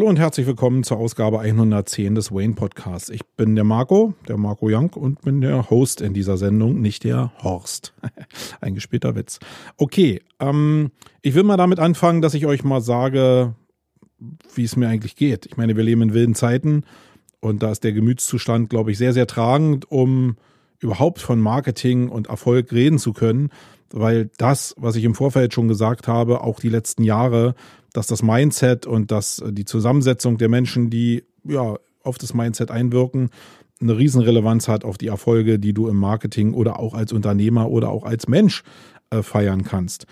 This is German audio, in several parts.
Hallo und herzlich willkommen zur Ausgabe 110 des Wayne Podcasts. Ich bin der Marco, der Marco Young und bin der Host in dieser Sendung, nicht der Horst. Ein gespielter Witz. Okay, ähm, ich will mal damit anfangen, dass ich euch mal sage, wie es mir eigentlich geht. Ich meine, wir leben in wilden Zeiten und da ist der Gemütszustand, glaube ich, sehr, sehr tragend, um überhaupt von Marketing und Erfolg reden zu können, weil das, was ich im Vorfeld schon gesagt habe, auch die letzten Jahre dass das Mindset und dass äh, die Zusammensetzung der Menschen, die ja auf das Mindset einwirken, eine Riesenrelevanz hat auf die Erfolge, die du im Marketing oder auch als Unternehmer oder auch als Mensch äh, feiern kannst.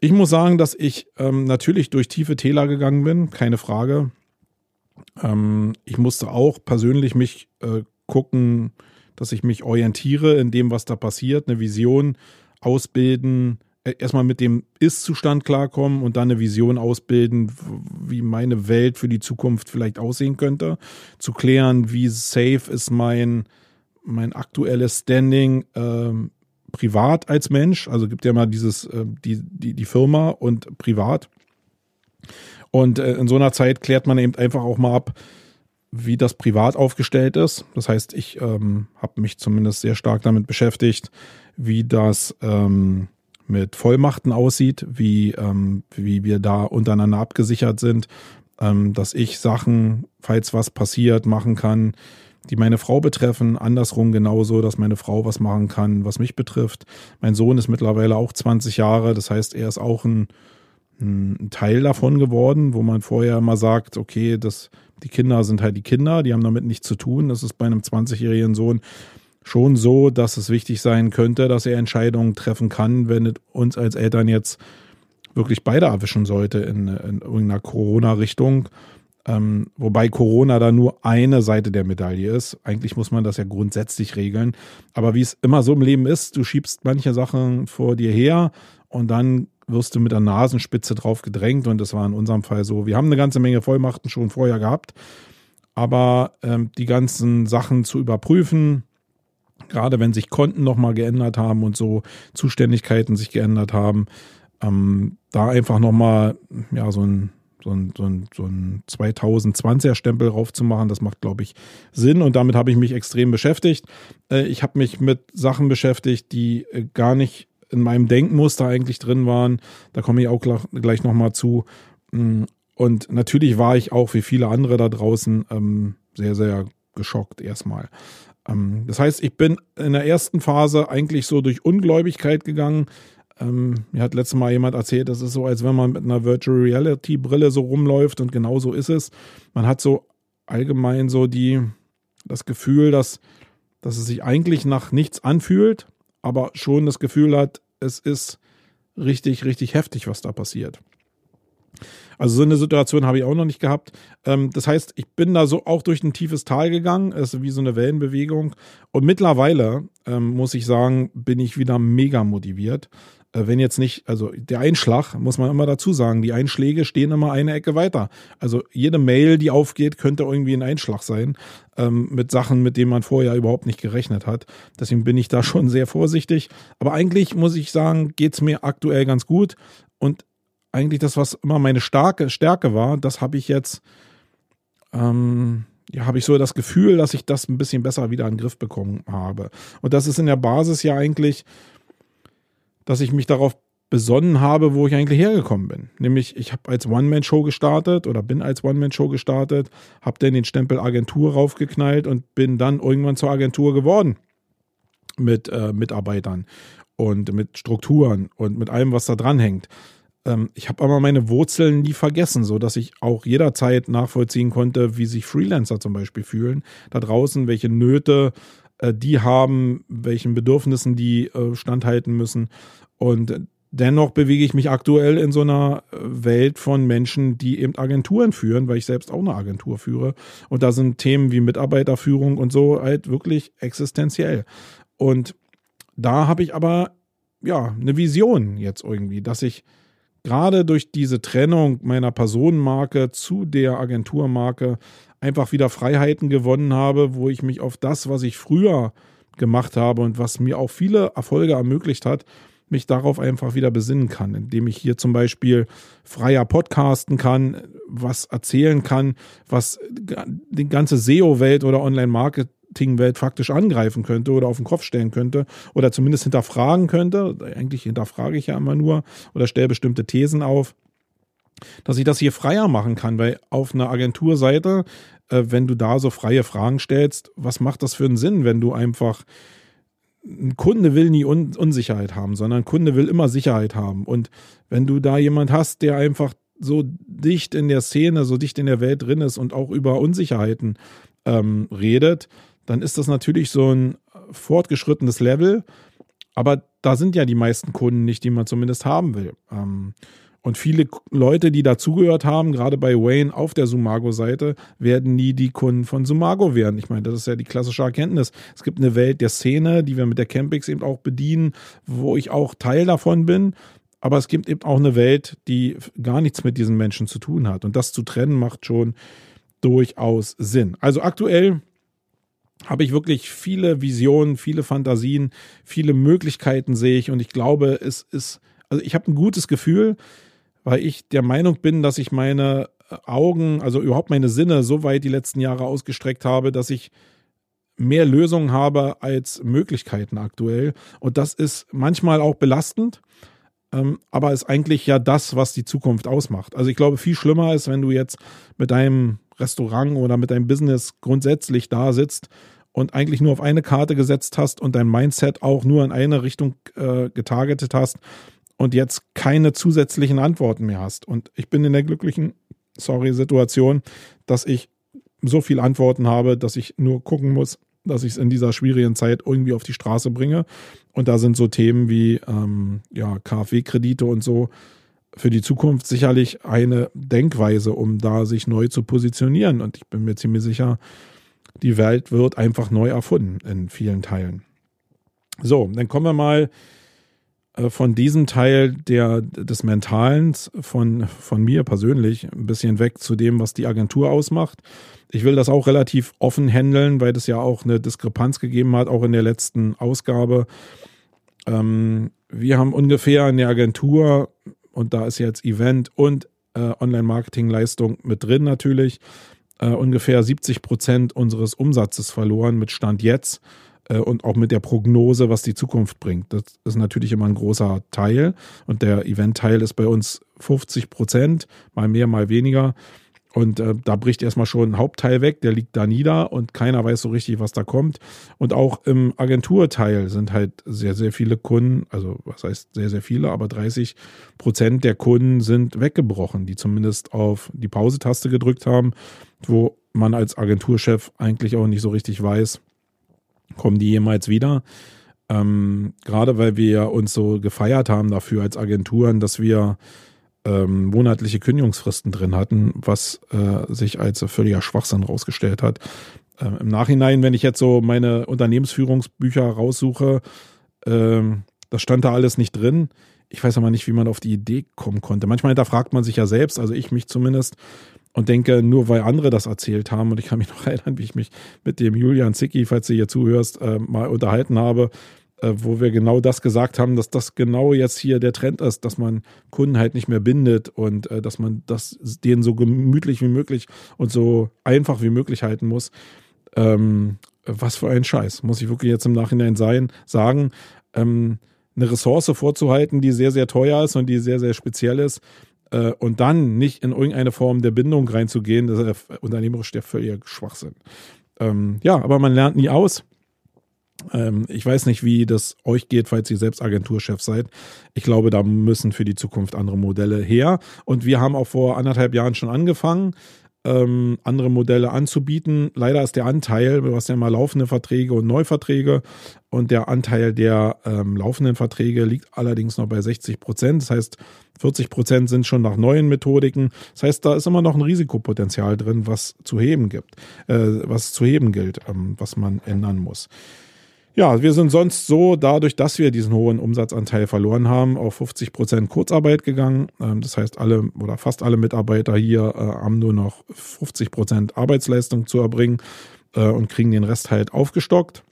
Ich muss sagen, dass ich ähm, natürlich durch tiefe Täler gegangen bin, keine Frage. Ähm, ich musste auch persönlich mich äh, gucken, dass ich mich orientiere in dem, was da passiert, eine Vision ausbilden, äh, erstmal mit dem Ist-Zustand klarkommen und dann eine Vision ausbilden, wie meine Welt für die Zukunft vielleicht aussehen könnte. Zu klären, wie safe ist mein, mein aktuelles Standing ähm, privat als Mensch. Also gibt ja mal dieses, äh, die, die, die Firma und privat. Und äh, in so einer Zeit klärt man eben einfach auch mal ab, wie das privat aufgestellt ist. Das heißt, ich ähm, habe mich zumindest sehr stark damit beschäftigt, wie das ähm, mit Vollmachten aussieht, wie, ähm, wie wir da untereinander abgesichert sind, ähm, dass ich Sachen, falls was passiert, machen kann, die meine Frau betreffen. Andersrum genauso, dass meine Frau was machen kann, was mich betrifft. Mein Sohn ist mittlerweile auch 20 Jahre, das heißt, er ist auch ein, ein Teil davon geworden, wo man vorher immer sagt, okay, das, die Kinder sind halt die Kinder, die haben damit nichts zu tun. Das ist bei einem 20-jährigen Sohn schon so, dass es wichtig sein könnte, dass er Entscheidungen treffen kann, wenn es uns als Eltern jetzt wirklich beide erwischen sollte in, in irgendeiner Corona-Richtung. Ähm, wobei Corona da nur eine Seite der Medaille ist. Eigentlich muss man das ja grundsätzlich regeln. Aber wie es immer so im Leben ist, du schiebst manche Sachen vor dir her und dann wirst du mit der Nasenspitze drauf gedrängt. Und das war in unserem Fall so. Wir haben eine ganze Menge Vollmachten schon vorher gehabt. Aber ähm, die ganzen Sachen zu überprüfen, gerade wenn sich Konten nochmal geändert haben und so Zuständigkeiten sich geändert haben, ähm, da einfach nochmal ja, so ein so ein, so ein, so ein 2020er Stempel raufzumachen, das macht, glaube ich, Sinn. Und damit habe ich mich extrem beschäftigt. Äh, ich habe mich mit Sachen beschäftigt, die äh, gar nicht in meinem Denkmuster eigentlich drin waren. Da komme ich auch gleich nochmal zu. Mm, und natürlich war ich auch wie viele andere da draußen ähm, sehr, sehr geschockt erstmal. Ähm, das heißt, ich bin in der ersten Phase eigentlich so durch Ungläubigkeit gegangen. Ähm, mir hat letztes Mal jemand erzählt, das ist so, als wenn man mit einer Virtual Reality Brille so rumläuft und genau so ist es. Man hat so allgemein so die, das Gefühl, dass, dass es sich eigentlich nach nichts anfühlt, aber schon das Gefühl hat, es ist richtig, richtig heftig, was da passiert. Also so eine Situation habe ich auch noch nicht gehabt. Ähm, das heißt, ich bin da so auch durch ein tiefes Tal gegangen, es ist wie so eine Wellenbewegung. Und mittlerweile, ähm, muss ich sagen, bin ich wieder mega motiviert. Äh, wenn jetzt nicht, also der Einschlag, muss man immer dazu sagen, die Einschläge stehen immer eine Ecke weiter. Also jede Mail, die aufgeht, könnte irgendwie ein Einschlag sein ähm, mit Sachen, mit denen man vorher überhaupt nicht gerechnet hat. Deswegen bin ich da schon sehr vorsichtig. Aber eigentlich muss ich sagen, geht's mir aktuell ganz gut. Und eigentlich das, was immer meine starke Stärke war, das habe ich jetzt, ähm, ja, habe ich so das Gefühl, dass ich das ein bisschen besser wieder in den Griff bekommen habe. Und das ist in der Basis ja eigentlich, dass ich mich darauf besonnen habe, wo ich eigentlich hergekommen bin. Nämlich, ich habe als One-Man-Show gestartet oder bin als One-Man-Show gestartet, habe dann den Stempel Agentur raufgeknallt und bin dann irgendwann zur Agentur geworden mit äh, Mitarbeitern und mit Strukturen und mit allem, was da dran hängt ähm, ich habe aber meine Wurzeln nie vergessen, so dass ich auch jederzeit nachvollziehen konnte, wie sich Freelancer zum Beispiel fühlen da draußen, welche Nöte äh, die haben, welchen Bedürfnissen die äh, standhalten müssen. Und dennoch bewege ich mich aktuell in so einer äh, Welt von Menschen, die eben Agenturen führen, weil ich selbst auch eine Agentur führe. Und da sind Themen wie Mitarbeiterführung und so halt wirklich existenziell. Und da habe ich aber ja eine Vision jetzt irgendwie, dass ich gerade durch diese Trennung meiner Personenmarke zu der Agenturmarke einfach wieder Freiheiten gewonnen habe, wo ich mich auf das, was ich früher gemacht habe und was mir auch viele Erfolge ermöglicht hat, mich darauf einfach wieder besinnen kann, indem ich hier zum Beispiel freier podcasten kann, was erzählen kann, was die ganze SEO-Welt oder Online-Marketing-Welt faktisch angreifen könnte oder auf den Kopf stellen könnte oder zumindest hinterfragen könnte. Eigentlich hinterfrage ich ja immer nur oder stelle bestimmte Thesen auf dass ich das hier freier machen kann, weil auf einer Agenturseite, äh, wenn du da so freie Fragen stellst, was macht das für einen Sinn, wenn du einfach ein Kunde will nie Un Unsicherheit haben, sondern ein Kunde will immer Sicherheit haben. Und wenn du da jemand hast, der einfach so dicht in der Szene, so dicht in der Welt drin ist und auch über Unsicherheiten ähm, redet, dann ist das natürlich so ein fortgeschrittenes Level. Aber da sind ja die meisten Kunden nicht, die man zumindest haben will. Ähm, und viele Leute, die dazugehört haben, gerade bei Wayne auf der Sumago-Seite, werden nie die Kunden von Sumago werden. Ich meine, das ist ja die klassische Erkenntnis. Es gibt eine Welt der Szene, die wir mit der Campix eben auch bedienen, wo ich auch Teil davon bin. Aber es gibt eben auch eine Welt, die gar nichts mit diesen Menschen zu tun hat. Und das zu trennen macht schon durchaus Sinn. Also aktuell habe ich wirklich viele Visionen, viele Fantasien, viele Möglichkeiten sehe ich. Und ich glaube, es ist, also ich habe ein gutes Gefühl weil ich der Meinung bin, dass ich meine äh, Augen, also überhaupt meine Sinne so weit die letzten Jahre ausgestreckt habe, dass ich mehr Lösungen habe als Möglichkeiten aktuell. Und das ist manchmal auch belastend, ähm, aber ist eigentlich ja das, was die Zukunft ausmacht. Also ich glaube, viel schlimmer ist, wenn du jetzt mit deinem Restaurant oder mit deinem Business grundsätzlich da sitzt und eigentlich nur auf eine Karte gesetzt hast und dein Mindset auch nur in eine Richtung äh, getargetet hast und jetzt keine zusätzlichen Antworten mehr hast. Und ich bin in der glücklichen, sorry, Situation, dass ich so viele Antworten habe, dass ich nur gucken muss, dass ich es in dieser schwierigen Zeit irgendwie auf die Straße bringe. Und da sind so Themen wie ähm, ja, KfW-Kredite und so für die Zukunft sicherlich eine Denkweise, um da sich neu zu positionieren. Und ich bin mir ziemlich sicher, die Welt wird einfach neu erfunden in vielen Teilen. So, dann kommen wir mal äh, von diesem Teil der, des Mentalen von, von mir persönlich ein bisschen weg zu dem, was die Agentur ausmacht. Ich will das auch relativ offen handeln, weil es ja auch eine Diskrepanz gegeben hat, auch in der letzten Ausgabe. Ähm, wir haben ungefähr in der Agentur, und da ist jetzt Event und äh, Online-Marketing-Leistung mit drin natürlich, äh, ungefähr 70 Prozent unseres Umsatzes verloren mit Stand jetzt. Äh, und auch mit der Prognose, was die Zukunft bringt. Das ist natürlich immer ein großer Teil und der Event-Teil ist bei uns 50 Prozent, mal mehr, mal weniger. Und äh, da bricht erstmal schon ein Hauptteil weg, der liegt da nieder und keiner weiß so richtig, was da kommt. Und auch im Agenturteil sind halt sehr, sehr viele Kunden, also was heißt sehr, sehr viele, aber 30 Prozent der Kunden sind weggebrochen, die zumindest auf die Pause-Taste gedrückt haben, wo man als Agenturchef eigentlich auch nicht so richtig weiß, Kommen die jemals wieder? Ähm, gerade weil wir uns so gefeiert haben dafür als Agenturen, dass wir ähm, monatliche Kündigungsfristen drin hatten, was äh, sich als völliger Schwachsinn rausgestellt hat. Ähm, Im Nachhinein, wenn ich jetzt so meine Unternehmensführungsbücher raussuche, ähm, das stand da alles nicht drin. Ich weiß aber nicht, wie man auf die Idee kommen konnte. Manchmal hinterfragt man sich ja selbst, also ich mich zumindest, und denke, nur weil andere das erzählt haben, und ich kann mich noch erinnern, wie ich mich mit dem Julian Zicki, falls du hier zuhörst, äh, mal unterhalten habe, äh, wo wir genau das gesagt haben, dass das genau jetzt hier der Trend ist, dass man Kunden halt nicht mehr bindet und äh, dass man das denen so gemütlich wie möglich und so einfach wie möglich halten muss. Ähm, was für ein Scheiß, muss ich wirklich jetzt im Nachhinein sein, sagen. Ähm, eine Ressource vorzuhalten, die sehr, sehr teuer ist und die sehr, sehr speziell ist, äh, und dann nicht in irgendeine Form der Bindung reinzugehen, das ist unternehmerisch der völlige Schwachsinn. Ähm, ja, aber man lernt nie aus. Ähm, ich weiß nicht, wie das euch geht, falls ihr selbst Agenturchef seid. Ich glaube, da müssen für die Zukunft andere Modelle her. Und wir haben auch vor anderthalb Jahren schon angefangen ähm, andere Modelle anzubieten. Leider ist der Anteil, du hast ja mal laufende Verträge und Neuverträge und der Anteil der ähm, laufenden Verträge liegt allerdings noch bei 60 Prozent. Das heißt, 40 Prozent sind schon nach neuen Methodiken. Das heißt, da ist immer noch ein Risikopotenzial drin, was zu heben gibt, äh, was zu heben gilt, ähm, was man ändern muss. Ja, wir sind sonst so, dadurch, dass wir diesen hohen Umsatzanteil verloren haben, auf 50 Prozent Kurzarbeit gegangen. Ähm, das heißt, alle oder fast alle Mitarbeiter hier äh, haben nur noch 50 Prozent Arbeitsleistung zu erbringen äh, und kriegen den Rest halt aufgestockt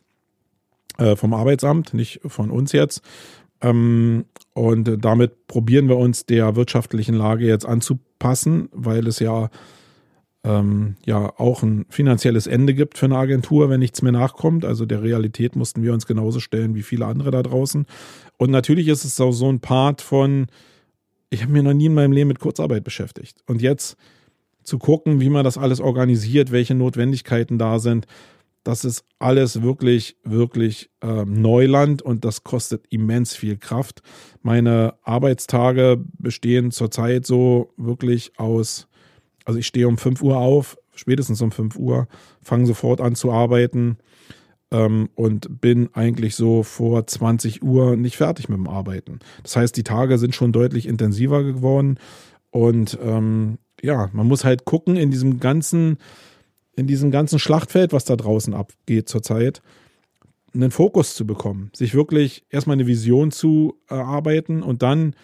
äh, vom Arbeitsamt, nicht von uns jetzt. Ähm, und damit probieren wir uns der wirtschaftlichen Lage jetzt anzupassen, weil es ja ähm, ja auch ein finanzielles Ende gibt für eine Agentur, wenn nichts mehr nachkommt. Also der Realität mussten wir uns genauso stellen wie viele andere da draußen. Und natürlich ist es auch so ein Part von, ich habe mich noch nie in meinem Leben mit Kurzarbeit beschäftigt. Und jetzt zu gucken, wie man das alles organisiert, welche Notwendigkeiten da sind, das ist alles wirklich, wirklich äh, Neuland und das kostet immens viel Kraft. Meine Arbeitstage bestehen zurzeit so wirklich aus also ich stehe um 5 Uhr auf, spätestens um 5 Uhr, fange sofort an zu arbeiten ähm, und bin eigentlich so vor 20 Uhr nicht fertig mit dem Arbeiten. Das heißt, die Tage sind schon deutlich intensiver geworden und ähm, ja, man muss halt gucken in diesem ganzen, in diesem ganzen Schlachtfeld, was da draußen abgeht zurzeit, einen Fokus zu bekommen, sich wirklich erstmal eine Vision zu erarbeiten und dann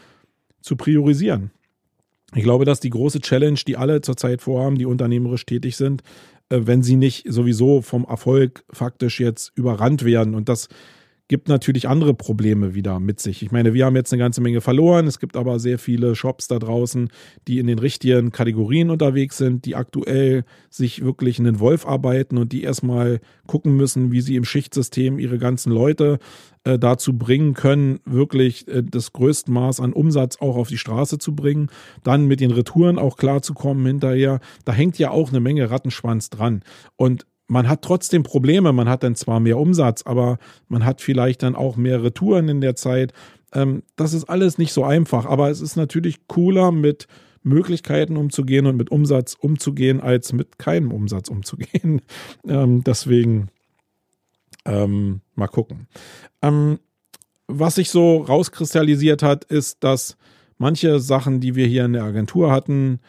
zu priorisieren. Ich glaube, dass die große Challenge, die alle zurzeit vorhaben, die unternehmerisch tätig sind, äh, wenn sie nicht sowieso vom Erfolg faktisch jetzt überrannt werden und das gibt natürlich andere Probleme wieder mit sich. Ich meine, wir haben jetzt eine ganze Menge verloren. Es gibt aber sehr viele Shops da draußen, die in den richtigen Kategorien unterwegs sind, die aktuell sich wirklich in den Wolf arbeiten und die erstmal gucken müssen, wie sie im Schichtsystem ihre ganzen Leute äh, dazu bringen können, wirklich äh, das größte Maß an Umsatz auch auf die Straße zu bringen, dann mit den Retouren auch klarzukommen hinterher. Da hängt ja auch eine Menge Rattenschwanz dran. Und man hat trotzdem Probleme. Man hat dann zwar mehr Umsatz, aber man hat vielleicht dann auch mehr Retouren in der Zeit. Ähm, das ist alles nicht so einfach, aber es ist natürlich cooler mit Möglichkeiten umzugehen und mit Umsatz umzugehen, als mit keinem Umsatz umzugehen. ähm, deswegen ähm, mal gucken. Ähm, was sich so rauskristallisiert hat, ist, dass manche Sachen, die wir hier in der Agentur hatten,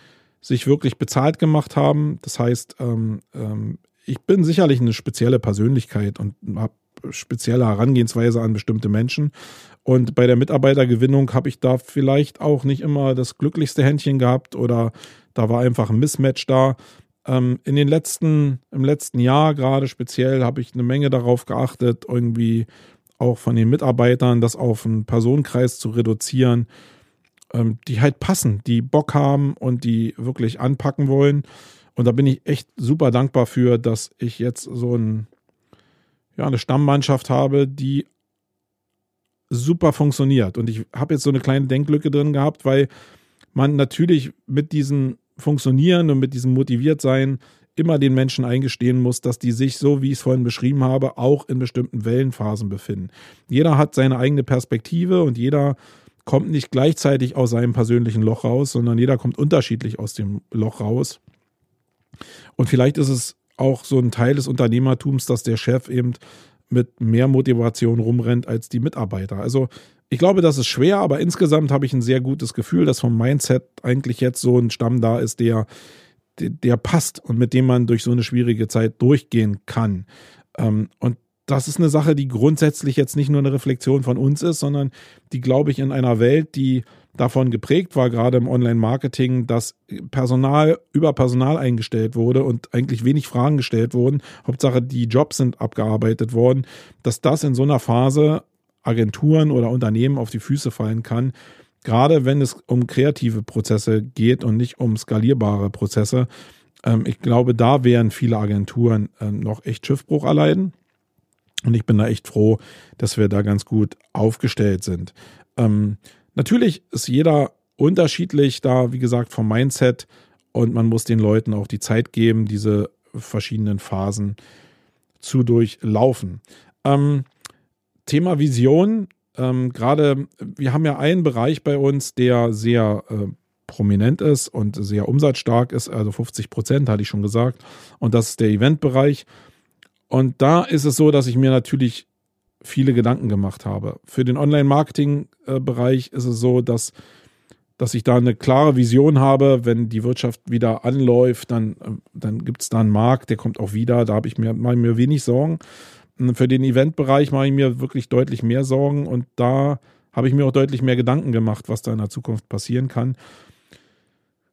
sich wirklich bezahlt gemacht haben. Das heißt, ähm, ähm, ich bin sicherlich eine spezielle Persönlichkeit und habe spezielle Herangehensweise an bestimmte Menschen. Und bei der Mitarbeitergewinnung habe ich da vielleicht auch nicht immer das glücklichste Händchen gehabt oder da war einfach ein Mismatch da. Ähm, in den letzten, im letzten Jahr gerade speziell habe ich eine Menge darauf geachtet, irgendwie auch von den Mitarbeitern das auf einen Personenkreis zu reduzieren, ähm, die halt passen, die Bock haben und die wirklich anpacken wollen. Und da bin ich echt super dankbar für, dass ich jetzt so ein, ja, eine Stammmannschaft habe, die super funktioniert. Und ich habe jetzt so eine kleine Denklücke drin gehabt, weil man natürlich mit diesem Funktionieren und mit diesem Motiviertsein immer den Menschen eingestehen muss, dass die sich, so wie ich es vorhin beschrieben habe, auch in bestimmten Wellenphasen befinden. Jeder hat seine eigene Perspektive und jeder kommt nicht gleichzeitig aus seinem persönlichen Loch raus, sondern jeder kommt unterschiedlich aus dem Loch raus. Und vielleicht ist es auch so ein Teil des Unternehmertums, dass der Chef eben mit mehr Motivation rumrennt als die Mitarbeiter. Also ich glaube, das ist schwer, aber insgesamt habe ich ein sehr gutes Gefühl, dass vom Mindset eigentlich jetzt so ein Stamm da ist, der, der, passt und mit dem man durch so eine schwierige Zeit durchgehen kann. Ähm, und das ist eine Sache, die grundsätzlich jetzt nicht nur eine Reflexion von uns ist, sondern die, glaube ich, in einer Welt, die davon geprägt war, gerade im Online-Marketing, dass Personal über Personal eingestellt wurde und eigentlich wenig Fragen gestellt wurden. Hauptsache, die Jobs sind abgearbeitet worden, dass das in so einer Phase Agenturen oder Unternehmen auf die Füße fallen kann. Gerade wenn es um kreative Prozesse geht und nicht um skalierbare Prozesse. Ähm, ich glaube, da werden viele Agenturen ähm, noch echt Schiffbruch erleiden. Und ich bin da echt froh, dass wir da ganz gut aufgestellt sind. Ähm, Natürlich ist jeder unterschiedlich da, wie gesagt, vom Mindset und man muss den Leuten auch die Zeit geben, diese verschiedenen Phasen zu durchlaufen. Ähm, Thema Vision. Ähm, Gerade, wir haben ja einen Bereich bei uns, der sehr äh, prominent ist und sehr umsatzstark ist, also 50 Prozent, hatte ich schon gesagt. Und das ist der Eventbereich. Und da ist es so, dass ich mir natürlich viele Gedanken gemacht habe. Für den Online-Marketing-Bereich ist es so, dass, dass ich da eine klare Vision habe, wenn die Wirtschaft wieder anläuft, dann, dann gibt es da einen Markt, der kommt auch wieder, da habe ich mir, mache ich mir wenig Sorgen. Für den Eventbereich mache ich mir wirklich deutlich mehr Sorgen und da habe ich mir auch deutlich mehr Gedanken gemacht, was da in der Zukunft passieren kann.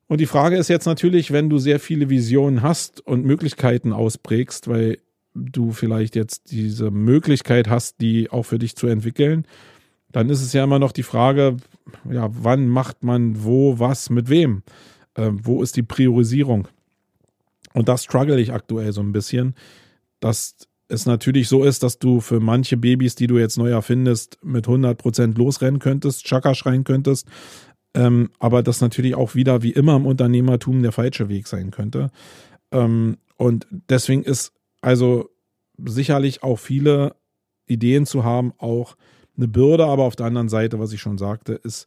Und die Frage ist jetzt natürlich, wenn du sehr viele Visionen hast und Möglichkeiten ausprägst, weil du vielleicht jetzt diese Möglichkeit hast, die auch für dich zu entwickeln, dann ist es ja immer noch die Frage, ja, wann macht man wo, was, mit wem? Äh, wo ist die Priorisierung? Und das struggle ich aktuell so ein bisschen, dass es natürlich so ist, dass du für manche Babys, die du jetzt neu erfindest, mit 100% losrennen könntest, Chaka schreien könntest, ähm, aber das natürlich auch wieder wie immer im Unternehmertum der falsche Weg sein könnte. Ähm, und deswegen ist also sicherlich auch viele Ideen zu haben, auch eine Bürde, aber auf der anderen Seite, was ich schon sagte, ist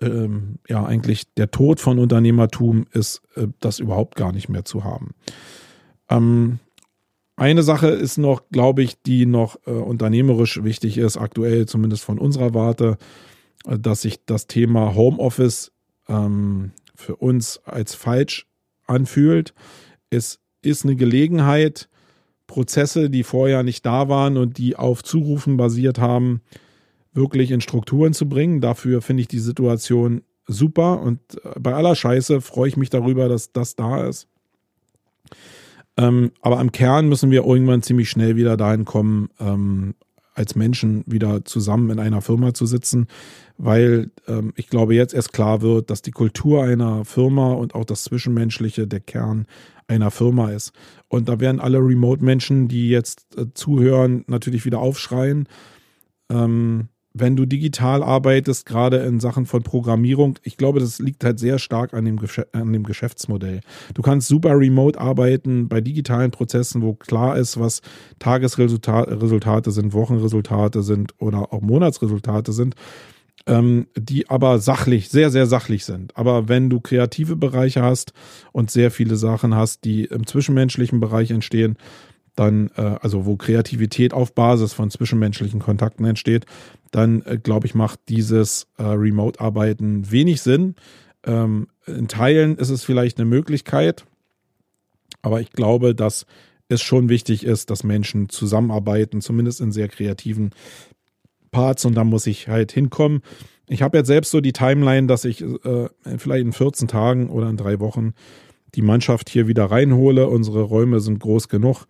ähm, ja eigentlich der Tod von Unternehmertum ist äh, das überhaupt gar nicht mehr zu haben. Ähm, eine Sache ist noch, glaube ich, die noch äh, unternehmerisch wichtig ist, aktuell zumindest von unserer Warte, äh, dass sich das Thema Homeoffice ähm, für uns als falsch anfühlt. Es ist eine Gelegenheit, Prozesse, die vorher nicht da waren und die auf Zurufen basiert haben, wirklich in Strukturen zu bringen. Dafür finde ich die Situation super und äh, bei aller Scheiße freue ich mich darüber, dass das da ist. Ähm, aber am Kern müssen wir irgendwann ziemlich schnell wieder dahin kommen, ähm, als Menschen wieder zusammen in einer Firma zu sitzen, weil ähm, ich glaube jetzt erst klar wird, dass die Kultur einer Firma und auch das Zwischenmenschliche der Kern einer Firma ist. Und da werden alle Remote-Menschen, die jetzt äh, zuhören, natürlich wieder aufschreien. Ähm, wenn du digital arbeitest, gerade in Sachen von Programmierung, ich glaube, das liegt halt sehr stark an dem, an dem Geschäftsmodell. Du kannst super remote arbeiten bei digitalen Prozessen, wo klar ist, was Tagesresultate sind, Wochenresultate sind oder auch Monatsresultate sind, ähm, die aber sachlich, sehr, sehr sachlich sind. Aber wenn du kreative Bereiche hast und sehr viele Sachen hast, die im zwischenmenschlichen Bereich entstehen, dann, äh, also wo Kreativität auf Basis von zwischenmenschlichen Kontakten entsteht, dann äh, glaube ich, macht dieses äh, Remote-Arbeiten wenig Sinn. Ähm, in Teilen ist es vielleicht eine Möglichkeit, aber ich glaube, dass es schon wichtig ist, dass Menschen zusammenarbeiten, zumindest in sehr kreativen Parts und da muss ich halt hinkommen. Ich habe jetzt selbst so die Timeline, dass ich äh, vielleicht in 14 Tagen oder in drei Wochen die Mannschaft hier wieder reinhole. Unsere Räume sind groß genug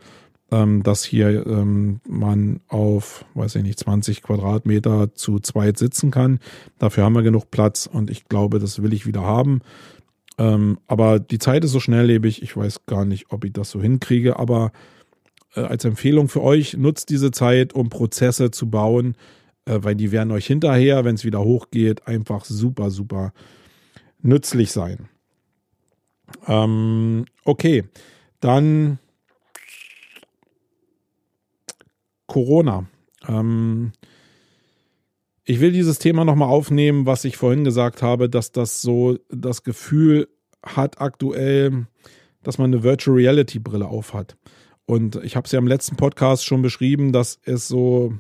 ähm, dass hier ähm, man auf, weiß ich nicht, 20 Quadratmeter zu zweit sitzen kann. Dafür haben wir genug Platz und ich glaube, das will ich wieder haben. Ähm, aber die Zeit ist so schnelllebig, ich weiß gar nicht, ob ich das so hinkriege, aber äh, als Empfehlung für euch, nutzt diese Zeit, um Prozesse zu bauen, äh, weil die werden euch hinterher, wenn es wieder hochgeht, einfach super, super nützlich sein. Ähm, okay, dann Corona. Ähm, ich will dieses Thema nochmal aufnehmen, was ich vorhin gesagt habe, dass das so das Gefühl hat aktuell, dass man eine Virtual Reality Brille aufhat. Und ich habe es ja im letzten Podcast schon beschrieben, dass es so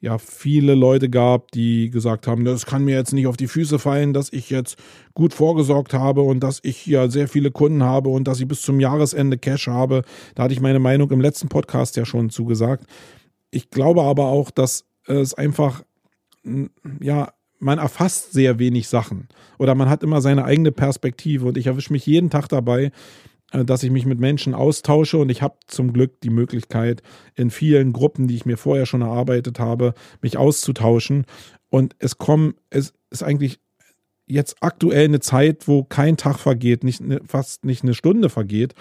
ja viele Leute gab, die gesagt haben, das kann mir jetzt nicht auf die Füße fallen, dass ich jetzt gut vorgesorgt habe und dass ich ja sehr viele Kunden habe und dass ich bis zum Jahresende Cash habe. Da hatte ich meine Meinung im letzten Podcast ja schon zugesagt. Ich glaube aber auch, dass es einfach, ja, man erfasst sehr wenig Sachen. Oder man hat immer seine eigene Perspektive. Und ich erwische mich jeden Tag dabei, äh, dass ich mich mit Menschen austausche. Und ich habe zum Glück die Möglichkeit, in vielen Gruppen, die ich mir vorher schon erarbeitet habe, mich auszutauschen. Und es kommen, es ist eigentlich jetzt aktuell eine Zeit, wo kein Tag vergeht, nicht, fast nicht eine Stunde vergeht,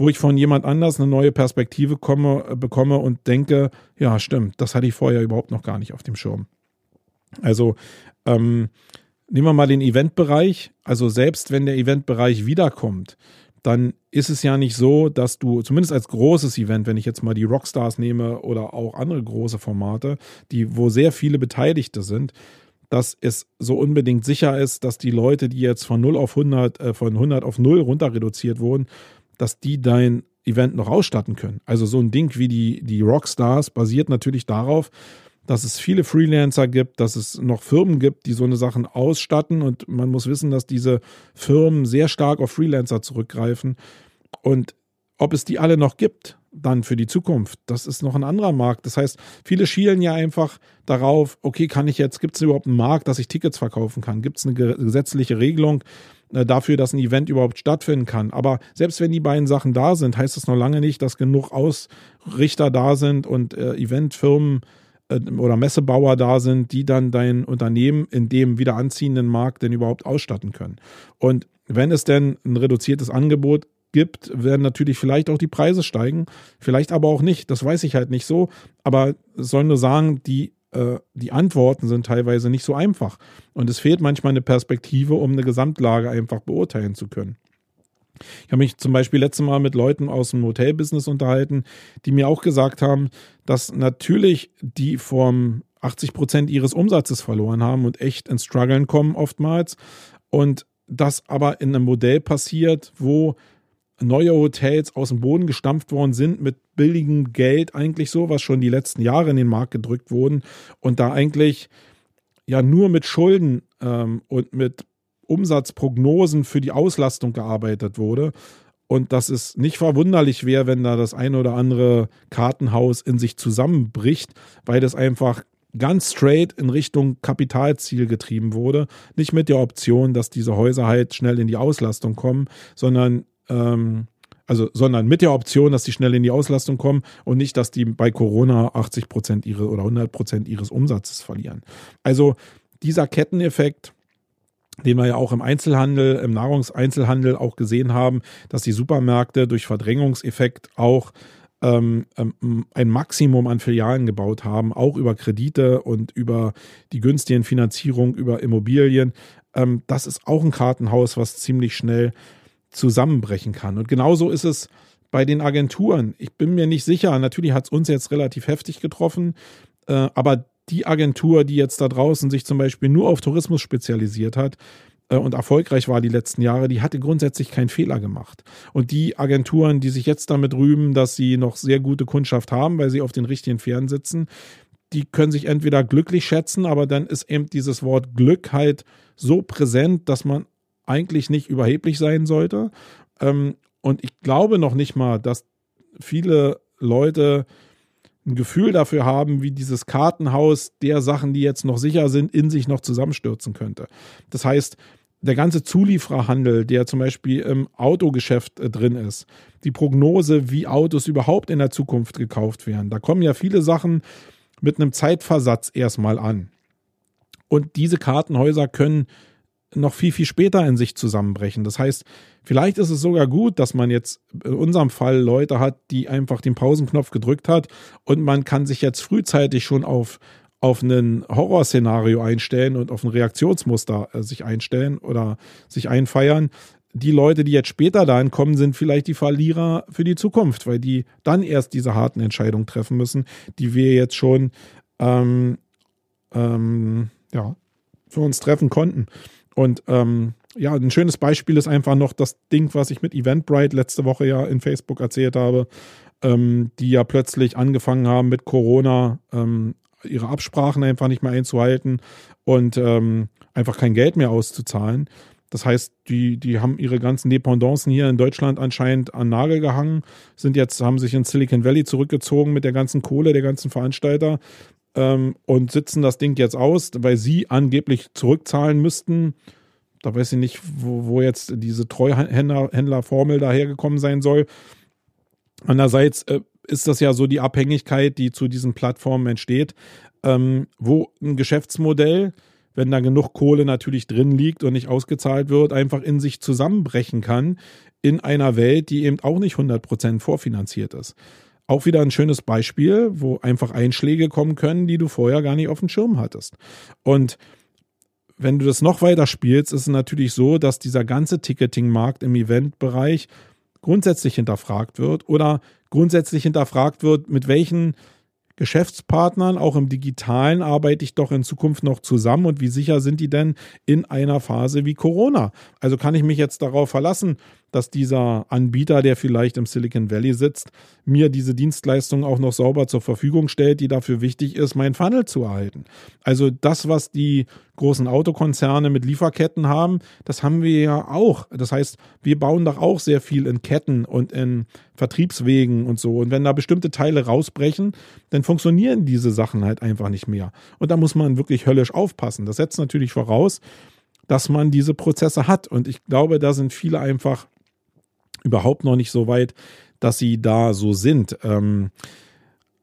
wo ich von jemand anders eine neue Perspektive komme, äh, bekomme und denke, ja, stimmt, das hatte ich vorher überhaupt noch gar nicht auf dem Schirm. Also ähm, nehmen wir mal den Eventbereich. Also selbst wenn der Eventbereich wiederkommt, dann ist es ja nicht so, dass du, zumindest als großes Event, wenn ich jetzt mal die Rockstars nehme oder auch andere große Formate, die, wo sehr viele Beteiligte sind, dass es so unbedingt sicher ist, dass die Leute, die jetzt von 0 auf 100, äh, von 100 auf 0 runter reduziert wurden, dass die dein Event noch ausstatten können. Also so ein Ding wie die, die Rockstars basiert natürlich darauf, dass es viele Freelancer gibt, dass es noch Firmen gibt, die so eine Sachen ausstatten und man muss wissen, dass diese Firmen sehr stark auf Freelancer zurückgreifen und ob es die alle noch gibt, dann für die Zukunft, das ist noch ein anderer Markt. Das heißt, viele schielen ja einfach darauf, okay, kann ich jetzt, gibt es überhaupt einen Markt, dass ich Tickets verkaufen kann? Gibt es eine gesetzliche Regelung, äh, dafür, dass ein Event überhaupt stattfinden kann. Aber selbst wenn die beiden Sachen da sind, heißt das noch lange nicht, dass genug Ausrichter da sind und äh, Eventfirmen äh, oder Messebauer da sind, die dann dein Unternehmen in dem wieder anziehenden Markt denn überhaupt ausstatten können. Und wenn es denn ein reduziertes Angebot gibt, werden natürlich vielleicht auch die Preise steigen, vielleicht aber auch nicht. Das weiß ich halt nicht so. Aber es soll nur sagen, die, äh, die Antworten sind teilweise nicht so einfach. Und es fehlt manchmal eine Perspektive, um eine Gesamtlage einfach beurteilen zu können. Ich habe mich zum Beispiel letztes Mal mit Leuten aus dem Hotelbusiness unterhalten, die mir auch gesagt haben, dass natürlich die vom 80 Prozent ihres Umsatzes verloren haben und echt ins Struggeln kommen oftmals. Und das aber in einem Modell passiert, wo neue Hotels aus dem Boden gestampft worden sind mit billigem Geld eigentlich so, was schon die letzten Jahre in den Markt gedrückt wurden und da eigentlich ja nur mit Schulden ähm, und mit Umsatzprognosen für die Auslastung gearbeitet wurde. Und dass es nicht verwunderlich wäre, wenn da das ein oder andere Kartenhaus in sich zusammenbricht, weil das einfach ganz straight in Richtung Kapitalziel getrieben wurde. Nicht mit der Option, dass diese Häuser halt schnell in die Auslastung kommen, sondern ähm, also, sondern mit der Option, dass die schnell in die Auslastung kommen und nicht, dass die bei Corona 80 Prozent ihre oder 100 Prozent ihres Umsatzes verlieren. Also dieser Ketteneffekt, den wir ja auch im Einzelhandel, im Nahrungseinzelhandel auch gesehen haben, dass die Supermärkte durch Verdrängungseffekt auch ähm, ähm, ein Maximum an Filialen gebaut haben, auch über Kredite und über die günstigen Finanzierung über Immobilien. Ähm, das ist auch ein Kartenhaus, was ziemlich schnell zusammenbrechen kann. Und genauso ist es bei den Agenturen. Ich bin mir nicht sicher, natürlich hat es uns jetzt relativ heftig getroffen, äh, aber die Agentur, die jetzt da draußen sich zum Beispiel nur auf Tourismus spezialisiert hat, äh, und erfolgreich war die letzten Jahre, die hatte grundsätzlich keinen Fehler gemacht. Und die Agenturen, die sich jetzt damit rühmen, dass sie noch sehr gute Kundschaft haben, weil sie auf den richtigen Pferden sitzen, die können sich entweder glücklich schätzen, aber dann ist eben dieses Wort Glück halt so präsent, dass man eigentlich nicht überheblich sein sollte. Ähm, und ich glaube noch nicht mal, dass viele Leute ein Gefühl dafür haben, wie dieses Kartenhaus der Sachen, die jetzt noch sicher sind, in sich noch zusammenstürzen könnte. Das heißt, der ganze Zuliefererhandel, der zum Beispiel im Autogeschäft äh, drin ist, die Prognose, wie Autos überhaupt in der Zukunft gekauft werden, da kommen ja viele Sachen mit einem Zeitversatz erstmal an. Und diese Kartenhäuser können noch viel, viel später in sich zusammenbrechen. Das heißt, vielleicht ist es sogar gut, dass man jetzt in unserem Fall Leute hat, die einfach den Pausenknopf gedrückt hat und man kann sich jetzt frühzeitig schon auf auf ein Horrorszenario einstellen und auf ein Reaktionsmuster äh, sich einstellen oder sich einfeiern. Die Leute, die jetzt später dahin kommen, sind vielleicht die Verlierer für die Zukunft, weil die dann erst diese harten Entscheidungen treffen müssen, die wir jetzt schon ähm, ähm, ja, für uns treffen konnten. Und ähm, ja, ein schönes Beispiel ist einfach noch das Ding, was ich mit Eventbrite letzte Woche ja in Facebook erzählt habe, ähm, die ja plötzlich angefangen haben mit Corona ähm, ihre Absprachen einfach nicht mehr einzuhalten und ähm, einfach kein Geld mehr auszuzahlen. Das heißt, die, die haben ihre ganzen Dependancen hier in Deutschland anscheinend an Nagel gehangen, sind jetzt, haben sich in Silicon Valley zurückgezogen mit der ganzen Kohle der ganzen Veranstalter ähm, und sitzen das Ding jetzt aus, weil sie angeblich zurückzahlen müssten. Da weiß ich nicht, wo, wo jetzt diese Treuhändlerformel dahergekommen sein soll. Andererseits äh, ist das ja so die Abhängigkeit, die zu diesen Plattformen entsteht, ähm, wo ein Geschäftsmodell, wenn da genug Kohle natürlich drin liegt und nicht ausgezahlt wird, einfach in sich zusammenbrechen kann in einer Welt, die eben auch nicht 100% vorfinanziert ist. Auch wieder ein schönes Beispiel, wo einfach Einschläge kommen können, die du vorher gar nicht auf dem Schirm hattest. Und wenn du das noch weiter spielst, ist es natürlich so, dass dieser ganze Ticketing-Markt im Eventbereich grundsätzlich hinterfragt wird oder grundsätzlich hinterfragt wird, mit welchen Geschäftspartnern, auch im digitalen, arbeite ich doch in Zukunft noch zusammen und wie sicher sind die denn in einer Phase wie Corona? Also kann ich mich jetzt darauf verlassen, dass dieser Anbieter, der vielleicht im Silicon Valley sitzt, mir diese Dienstleistung auch noch sauber zur Verfügung stellt, die dafür wichtig ist, mein Funnel zu erhalten. Also das, was die großen Autokonzerne mit Lieferketten haben, das haben wir ja auch. Das heißt, wir bauen doch auch sehr viel in Ketten und in Vertriebswegen und so. Und wenn da bestimmte Teile rausbrechen, dann funktionieren diese Sachen halt einfach nicht mehr. Und da muss man wirklich höllisch aufpassen. Das setzt natürlich voraus, dass man diese Prozesse hat. Und ich glaube, da sind viele einfach überhaupt noch nicht so weit, dass sie da so sind. Ähm,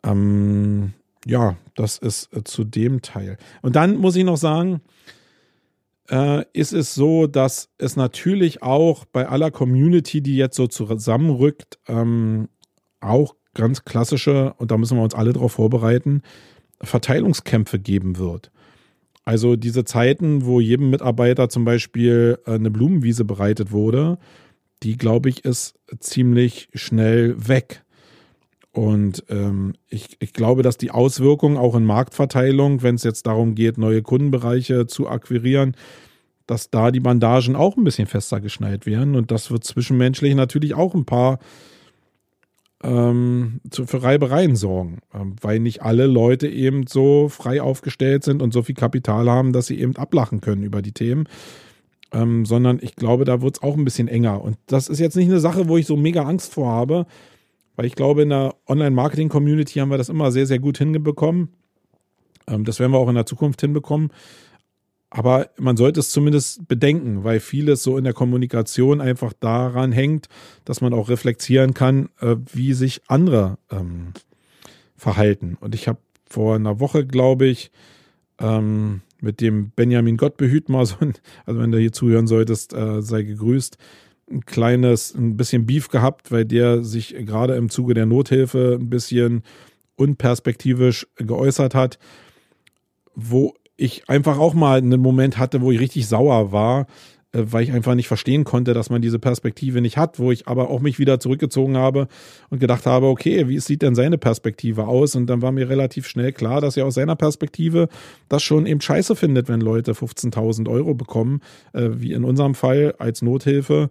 ähm, ja, das ist äh, zu dem Teil. Und dann muss ich noch sagen, äh, ist es so, dass es natürlich auch bei aller Community, die jetzt so zusammenrückt, ähm, auch ganz klassische, und da müssen wir uns alle darauf vorbereiten, Verteilungskämpfe geben wird. Also diese Zeiten, wo jedem Mitarbeiter zum Beispiel äh, eine Blumenwiese bereitet wurde, die, glaube ich, ist ziemlich schnell weg. Und ähm, ich, ich glaube, dass die Auswirkungen auch in Marktverteilung, wenn es jetzt darum geht, neue Kundenbereiche zu akquirieren, dass da die Bandagen auch ein bisschen fester geschnallt werden. Und das wird zwischenmenschlich natürlich auch ein paar ähm, für Reibereien sorgen, ähm, weil nicht alle Leute eben so frei aufgestellt sind und so viel Kapital haben, dass sie eben ablachen können über die Themen. Ähm, sondern ich glaube, da wird es auch ein bisschen enger. Und das ist jetzt nicht eine Sache, wo ich so mega Angst vor habe, weil ich glaube, in der Online-Marketing-Community haben wir das immer sehr, sehr gut hinbekommen. Ähm, das werden wir auch in der Zukunft hinbekommen. Aber man sollte es zumindest bedenken, weil vieles so in der Kommunikation einfach daran hängt, dass man auch reflektieren kann, äh, wie sich andere ähm, verhalten. Und ich habe vor einer Woche, glaube ich, ähm, mit dem Benjamin Gott behüt mal so ein, also wenn du hier zuhören solltest, äh, sei gegrüßt, ein kleines, ein bisschen Beef gehabt, weil der sich gerade im Zuge der Nothilfe ein bisschen unperspektivisch geäußert hat, wo ich einfach auch mal einen Moment hatte, wo ich richtig sauer war, weil ich einfach nicht verstehen konnte, dass man diese Perspektive nicht hat, wo ich aber auch mich wieder zurückgezogen habe und gedacht habe, okay, wie sieht denn seine Perspektive aus? Und dann war mir relativ schnell klar, dass er aus seiner Perspektive das schon eben scheiße findet, wenn Leute 15.000 Euro bekommen, äh, wie in unserem Fall als Nothilfe.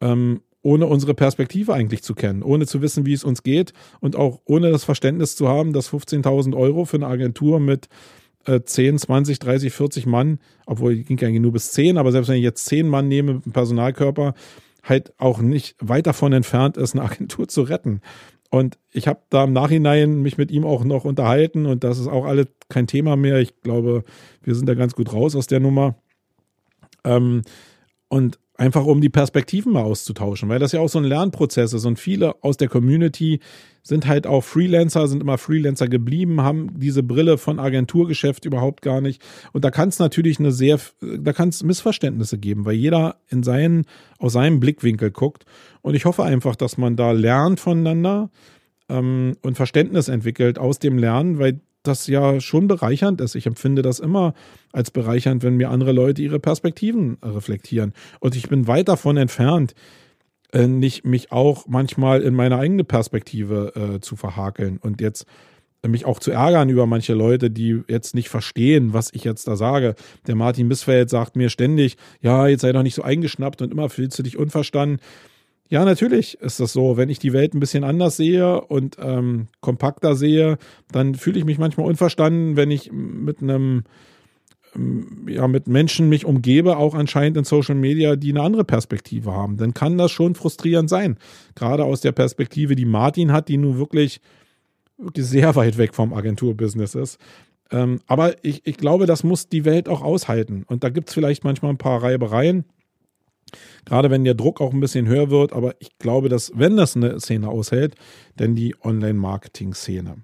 Ähm, ohne unsere Perspektive eigentlich zu kennen, ohne zu wissen, wie es uns geht und auch ohne das Verständnis zu haben, dass 15.000 Euro für eine Agentur mit 10, 20, 30, 40 Mann, obwohl ging eigentlich nur bis 10, aber selbst wenn ich jetzt 10 Mann nehme Personalkörper, halt auch nicht weit davon entfernt ist, eine Agentur zu retten. Und ich habe da im Nachhinein mich mit ihm auch noch unterhalten und das ist auch alles kein Thema mehr. Ich glaube, wir sind da ganz gut raus aus der Nummer. Ähm, und einfach um die Perspektiven mal auszutauschen, weil das ja auch so ein Lernprozess ist und viele aus der Community sind halt auch Freelancer, sind immer Freelancer geblieben, haben diese Brille von Agenturgeschäft überhaupt gar nicht. Und da kann es natürlich eine sehr, da kann es Missverständnisse geben, weil jeder in seinen, aus seinem Blickwinkel guckt. Und ich hoffe einfach, dass man da lernt voneinander ähm, und Verständnis entwickelt aus dem Lernen, weil das ja schon bereichernd ist. Ich empfinde das immer als bereichernd, wenn mir andere Leute ihre Perspektiven reflektieren. Und ich bin weit davon entfernt, äh, nicht mich auch manchmal in meine eigene Perspektive äh, zu verhakeln und jetzt mich auch zu ärgern über manche Leute, die jetzt nicht verstehen, was ich jetzt da sage. Der Martin Missfeld sagt mir ständig, ja, jetzt sei doch nicht so eingeschnappt und immer fühlst du dich unverstanden. Ja, natürlich ist das so. Wenn ich die Welt ein bisschen anders sehe und ähm, kompakter sehe, dann fühle ich mich manchmal unverstanden, wenn ich mit einem ähm, ja, mit Menschen mich umgebe, auch anscheinend in Social Media, die eine andere Perspektive haben. Dann kann das schon frustrierend sein. Gerade aus der Perspektive, die Martin hat, die nun wirklich, wirklich sehr weit weg vom Agenturbusiness ist. Ähm, aber ich, ich glaube, das muss die Welt auch aushalten. Und da gibt es vielleicht manchmal ein paar Reibereien. Gerade wenn der Druck auch ein bisschen höher wird, aber ich glaube, dass, wenn das eine Szene aushält, denn die Online-Marketing-Szene.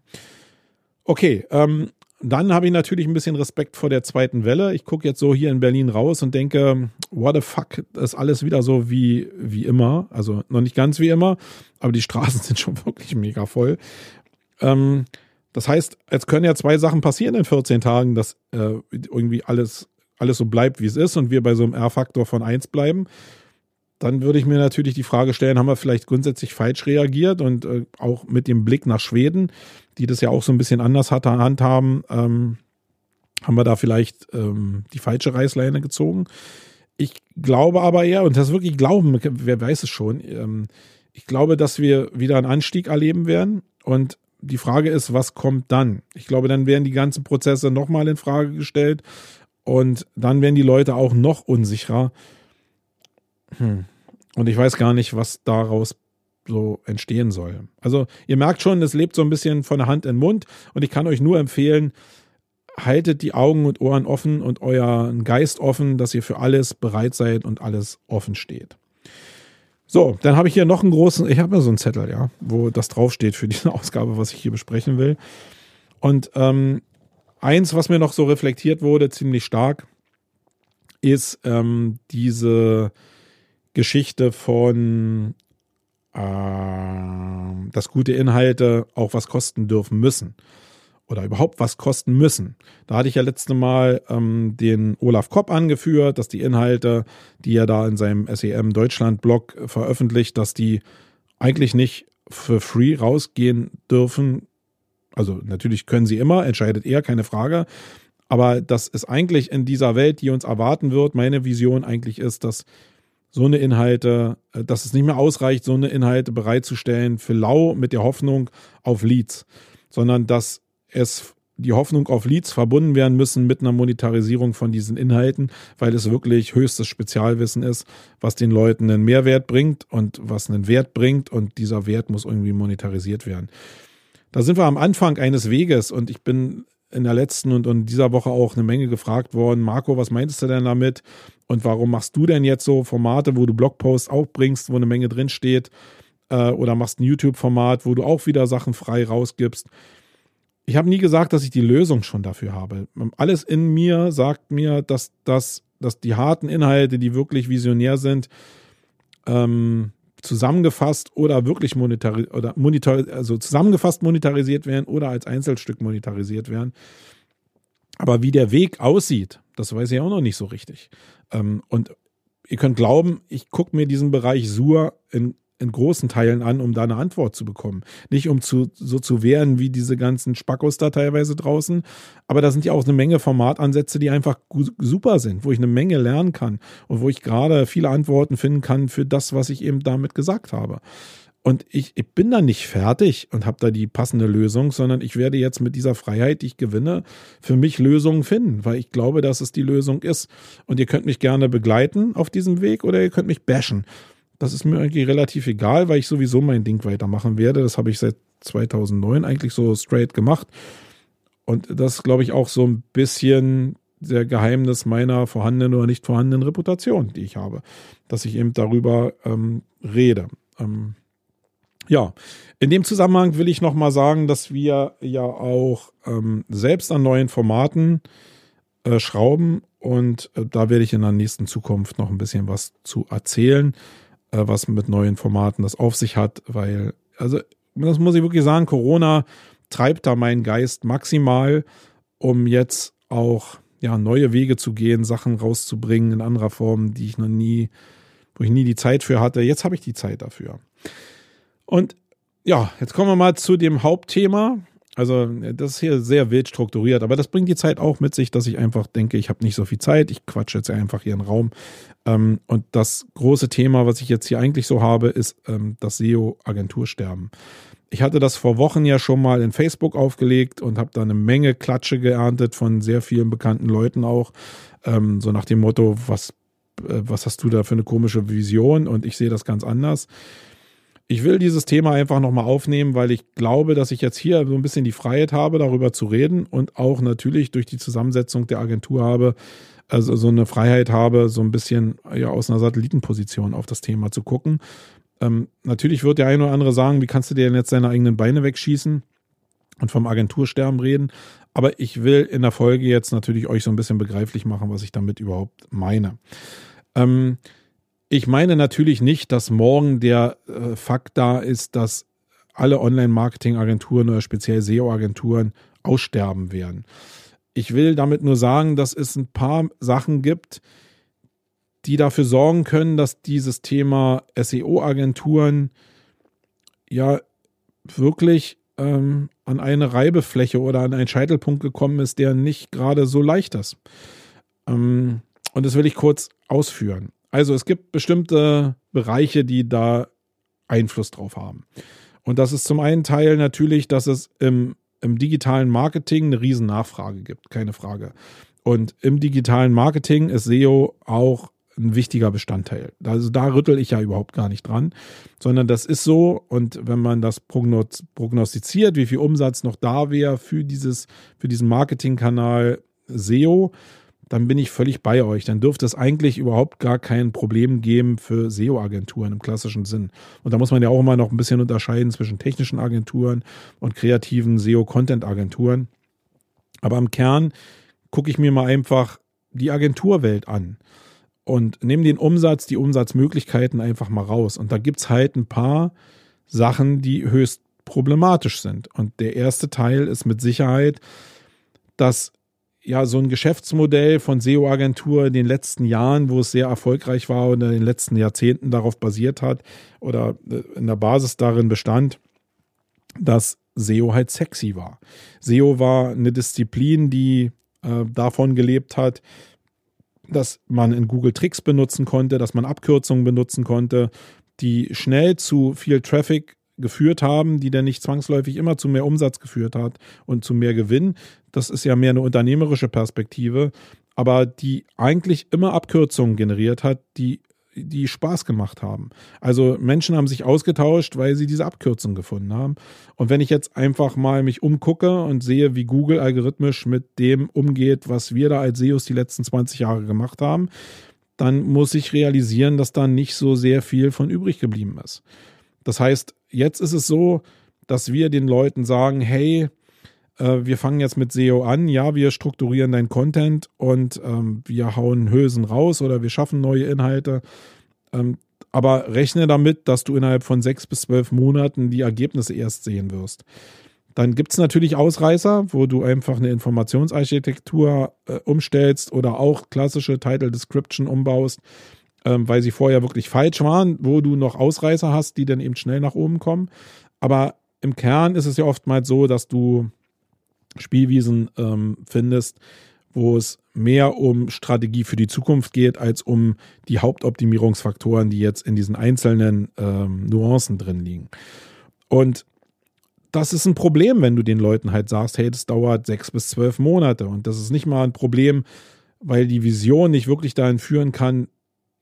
Okay, ähm, dann habe ich natürlich ein bisschen Respekt vor der zweiten Welle. Ich gucke jetzt so hier in Berlin raus und denke, what the fuck, ist alles wieder so wie, wie immer. Also noch nicht ganz wie immer, aber die Straßen sind schon wirklich mega voll. Ähm, das heißt, es können ja zwei Sachen passieren in 14 Tagen, dass äh, irgendwie alles alles so bleibt, wie es ist und wir bei so einem R-Faktor von 1 bleiben, dann würde ich mir natürlich die Frage stellen, haben wir vielleicht grundsätzlich falsch reagiert und äh, auch mit dem Blick nach Schweden, die das ja auch so ein bisschen anders hat, handhaben, ähm, haben wir da vielleicht ähm, die falsche Reißleine gezogen. Ich glaube aber eher, und das wirklich Glauben, wer weiß es schon, ähm, ich glaube, dass wir wieder einen Anstieg erleben werden und die Frage ist, was kommt dann? Ich glaube, dann werden die ganzen Prozesse nochmal in Frage gestellt und dann werden die Leute auch noch unsicherer. Hm. Und ich weiß gar nicht, was daraus so entstehen soll. Also ihr merkt schon, es lebt so ein bisschen von der Hand in den Mund und ich kann euch nur empfehlen, haltet die Augen und Ohren offen und euren Geist offen, dass ihr für alles bereit seid und alles offen steht. So, dann habe ich hier noch einen großen, ich habe ja so einen Zettel, ja, wo das draufsteht für diese Ausgabe, was ich hier besprechen will. Und ähm, eins, was mir noch so reflektiert wurde, ziemlich stark, ist ähm, diese Geschichte von, äh, dass gute Inhalte auch was kosten dürfen müssen oder überhaupt was kosten müssen. Da hatte ich ja letzte Mal ähm, den Olaf Kopp angeführt, dass die Inhalte, die er da in seinem SEM Deutschland Blog veröffentlicht, dass die eigentlich nicht für free rausgehen dürfen. Also natürlich können sie immer, entscheidet er, keine Frage. Aber das ist eigentlich in dieser Welt, die uns erwarten wird, meine Vision eigentlich ist, dass so eine Inhalte, äh, dass es nicht mehr ausreicht, so eine Inhalte bereitzustellen für lau mit der Hoffnung auf Leads, sondern dass es die Hoffnung auf Leads verbunden werden müssen mit einer Monetarisierung von diesen Inhalten, weil es wirklich höchstes Spezialwissen ist, was den Leuten einen Mehrwert bringt und was einen Wert bringt und dieser Wert muss irgendwie monetarisiert werden. Da sind wir am Anfang eines Weges und ich bin in der letzten und in dieser Woche auch eine Menge gefragt worden. Marco, was meinst du denn damit? Und warum machst du denn jetzt so Formate, wo du Blogposts auch bringst, wo eine Menge drinsteht? Äh, oder machst ein YouTube-Format, wo du auch wieder Sachen frei rausgibst? ich habe nie gesagt, dass ich die Lösung schon dafür habe. Alles in mir sagt mir, dass, dass, dass die harten Inhalte, die wirklich visionär sind, ähm, zusammengefasst oder wirklich monetarisiert oder monitor, also zusammengefasst monetarisiert werden oder als Einzelstück monetarisiert werden. Aber wie der Weg aussieht, das weiß ich auch noch nicht so richtig. Ähm, und ihr könnt glauben, ich gucke mir diesen Bereich Sur in in großen Teilen an, um da eine Antwort zu bekommen. Nicht um zu, so zu wehren wie diese ganzen Spackos da teilweise draußen, aber da sind ja auch eine Menge Formatansätze, die einfach super sind, wo ich eine Menge lernen kann und wo ich gerade viele Antworten finden kann für das, was ich eben damit gesagt habe. Und ich, ich bin da nicht fertig und habe da die passende Lösung, sondern ich werde jetzt mit dieser Freiheit, die ich gewinne, für mich Lösungen finden, weil ich glaube, dass es die Lösung ist. Und ihr könnt mich gerne begleiten auf diesem Weg oder ihr könnt mich bashen. Das ist mir eigentlich relativ egal, weil ich sowieso mein Ding weitermachen werde. Das habe ich seit 2009 eigentlich so straight gemacht. Und das glaube ich, auch so ein bisschen der Geheimnis meiner vorhandenen oder nicht vorhandenen Reputation, die ich habe, dass ich eben darüber ähm, rede. Ähm, ja, in dem Zusammenhang will ich nochmal sagen, dass wir ja auch ähm, selbst an neuen Formaten äh, schrauben und äh, da werde ich in der nächsten Zukunft noch ein bisschen was zu erzählen äh, was mit neuen Formaten das auf sich hat, weil, also, das muss ich wirklich sagen, Corona treibt da meinen Geist maximal, um jetzt auch ja, neue Wege zu gehen, Sachen rauszubringen in anderer Form, die ich noch nie, wo ich nie die Zeit für hatte. Jetzt habe ich die Zeit dafür. Und ja, jetzt kommen wir mal zu dem Hauptthema. Also das ist hier sehr wild strukturiert, aber das bringt die Zeit auch mit sich, dass ich einfach denke, ich habe nicht so viel Zeit, ich quatsche jetzt einfach hier in den Raum. Ähm, und das große Thema, was ich jetzt hier eigentlich so habe, ist ähm, das SEO-Agentursterben. Ich hatte das vor Wochen ja schon mal in Facebook aufgelegt und habe da eine Menge Klatsche geerntet von sehr vielen bekannten Leuten auch. Ähm, so nach dem Motto, was, äh, was hast du da für eine komische Vision? Und ich sehe das ganz anders. Ich will dieses Thema einfach nochmal aufnehmen, weil ich glaube, dass ich jetzt hier so ein bisschen die Freiheit habe, darüber zu reden und auch natürlich durch die Zusammensetzung der Agentur habe, also so eine Freiheit habe, so ein bisschen ja, aus einer Satellitenposition auf das Thema zu gucken. Ähm, natürlich wird der eine oder andere sagen, wie kannst du dir denn jetzt deine eigenen Beine wegschießen und vom Agentursterben reden? Aber ich will in der Folge jetzt natürlich euch so ein bisschen begreiflich machen, was ich damit überhaupt meine. Ähm, ich meine natürlich nicht, dass morgen der äh, Fakt da ist, dass alle Online-Marketing-Agenturen oder speziell SEO-Agenturen aussterben werden. Ich will damit nur sagen, dass es ein paar Sachen gibt, die dafür sorgen können, dass dieses Thema SEO-Agenturen ja wirklich ähm, an eine Reibefläche oder an einen Scheitelpunkt gekommen ist, der nicht gerade so leicht ist. Ähm, und das will ich kurz ausführen. Also es gibt bestimmte Bereiche, die da Einfluss drauf haben. Und das ist zum einen Teil natürlich, dass es im, im digitalen Marketing eine riesen Nachfrage gibt, keine Frage. Und im digitalen Marketing ist SEO auch ein wichtiger Bestandteil. Also da rüttel ich ja überhaupt gar nicht dran, sondern das ist so. Und wenn man das prognostiziert, wie viel Umsatz noch da wäre für dieses, für diesen Marketingkanal SEO, dann bin ich völlig bei euch. Dann dürfte es eigentlich überhaupt gar kein Problem geben für SEO-Agenturen im klassischen Sinn. Und da muss man ja auch immer noch ein bisschen unterscheiden zwischen technischen Agenturen und kreativen SEO-Content-Agenturen. Aber im Kern gucke ich mir mal einfach die Agenturwelt an und nehme den Umsatz, die Umsatzmöglichkeiten einfach mal raus. Und da gibt es halt ein paar Sachen, die höchst problematisch sind. Und der erste Teil ist mit Sicherheit, dass ja so ein Geschäftsmodell von SEO-Agentur in den letzten Jahren, wo es sehr erfolgreich war und in den letzten Jahrzehnten darauf basiert hat oder äh, in der Basis darin bestand, dass SEO halt sexy war. SEO war eine Disziplin, die äh, davon gelebt hat, dass man in Google Tricks benutzen konnte, dass man Abkürzungen benutzen konnte, die schnell zu viel Traffic geführt haben, die dann nicht zwangsläufig immer zu mehr Umsatz geführt hat und zu mehr Gewinn. Das ist ja mehr eine unternehmerische Perspektive, aber die eigentlich immer Abkürzungen generiert hat, die die Spaß gemacht haben. Also Menschen haben sich ausgetauscht, weil sie diese Abkürzung gefunden haben. Und wenn ich jetzt einfach mal mich umgucke und sehe, wie Google algorithmisch mit dem umgeht, was wir da als SEOs die letzten 20 Jahre gemacht haben, dann muss ich realisieren, dass da nicht so sehr viel von übrig geblieben ist. Das heißt, jetzt ist es so, dass wir den Leuten sagen, hey, äh, wir fangen jetzt mit SEO an, ja, wir strukturieren dein Content und ähm, wir hauen Hülsen raus oder wir schaffen neue Inhalte. Ähm, aber rechne damit, dass du innerhalb von sechs bis zwölf Monaten die Ergebnisse erst sehen wirst. Dann gibt es natürlich Ausreißer, wo du einfach eine Informationsarchitektur äh, umstellst oder auch klassische Title Description umbaust ähm, weil sie vorher wirklich falsch waren, wo du noch Ausreißer hast, die dann eben schnell nach oben kommen. Aber im Kern ist es ja oftmals so, dass du Spielwiesen ähm, findest, wo es mehr um Strategie für die Zukunft geht, als um die Hauptoptimierungsfaktoren, die jetzt in diesen einzelnen ähm, Nuancen drin liegen. Und das ist ein Problem, wenn du den Leuten halt sagst, hey, das dauert sechs bis zwölf Monate. Und das ist nicht mal ein Problem, weil die Vision nicht wirklich dahin führen kann,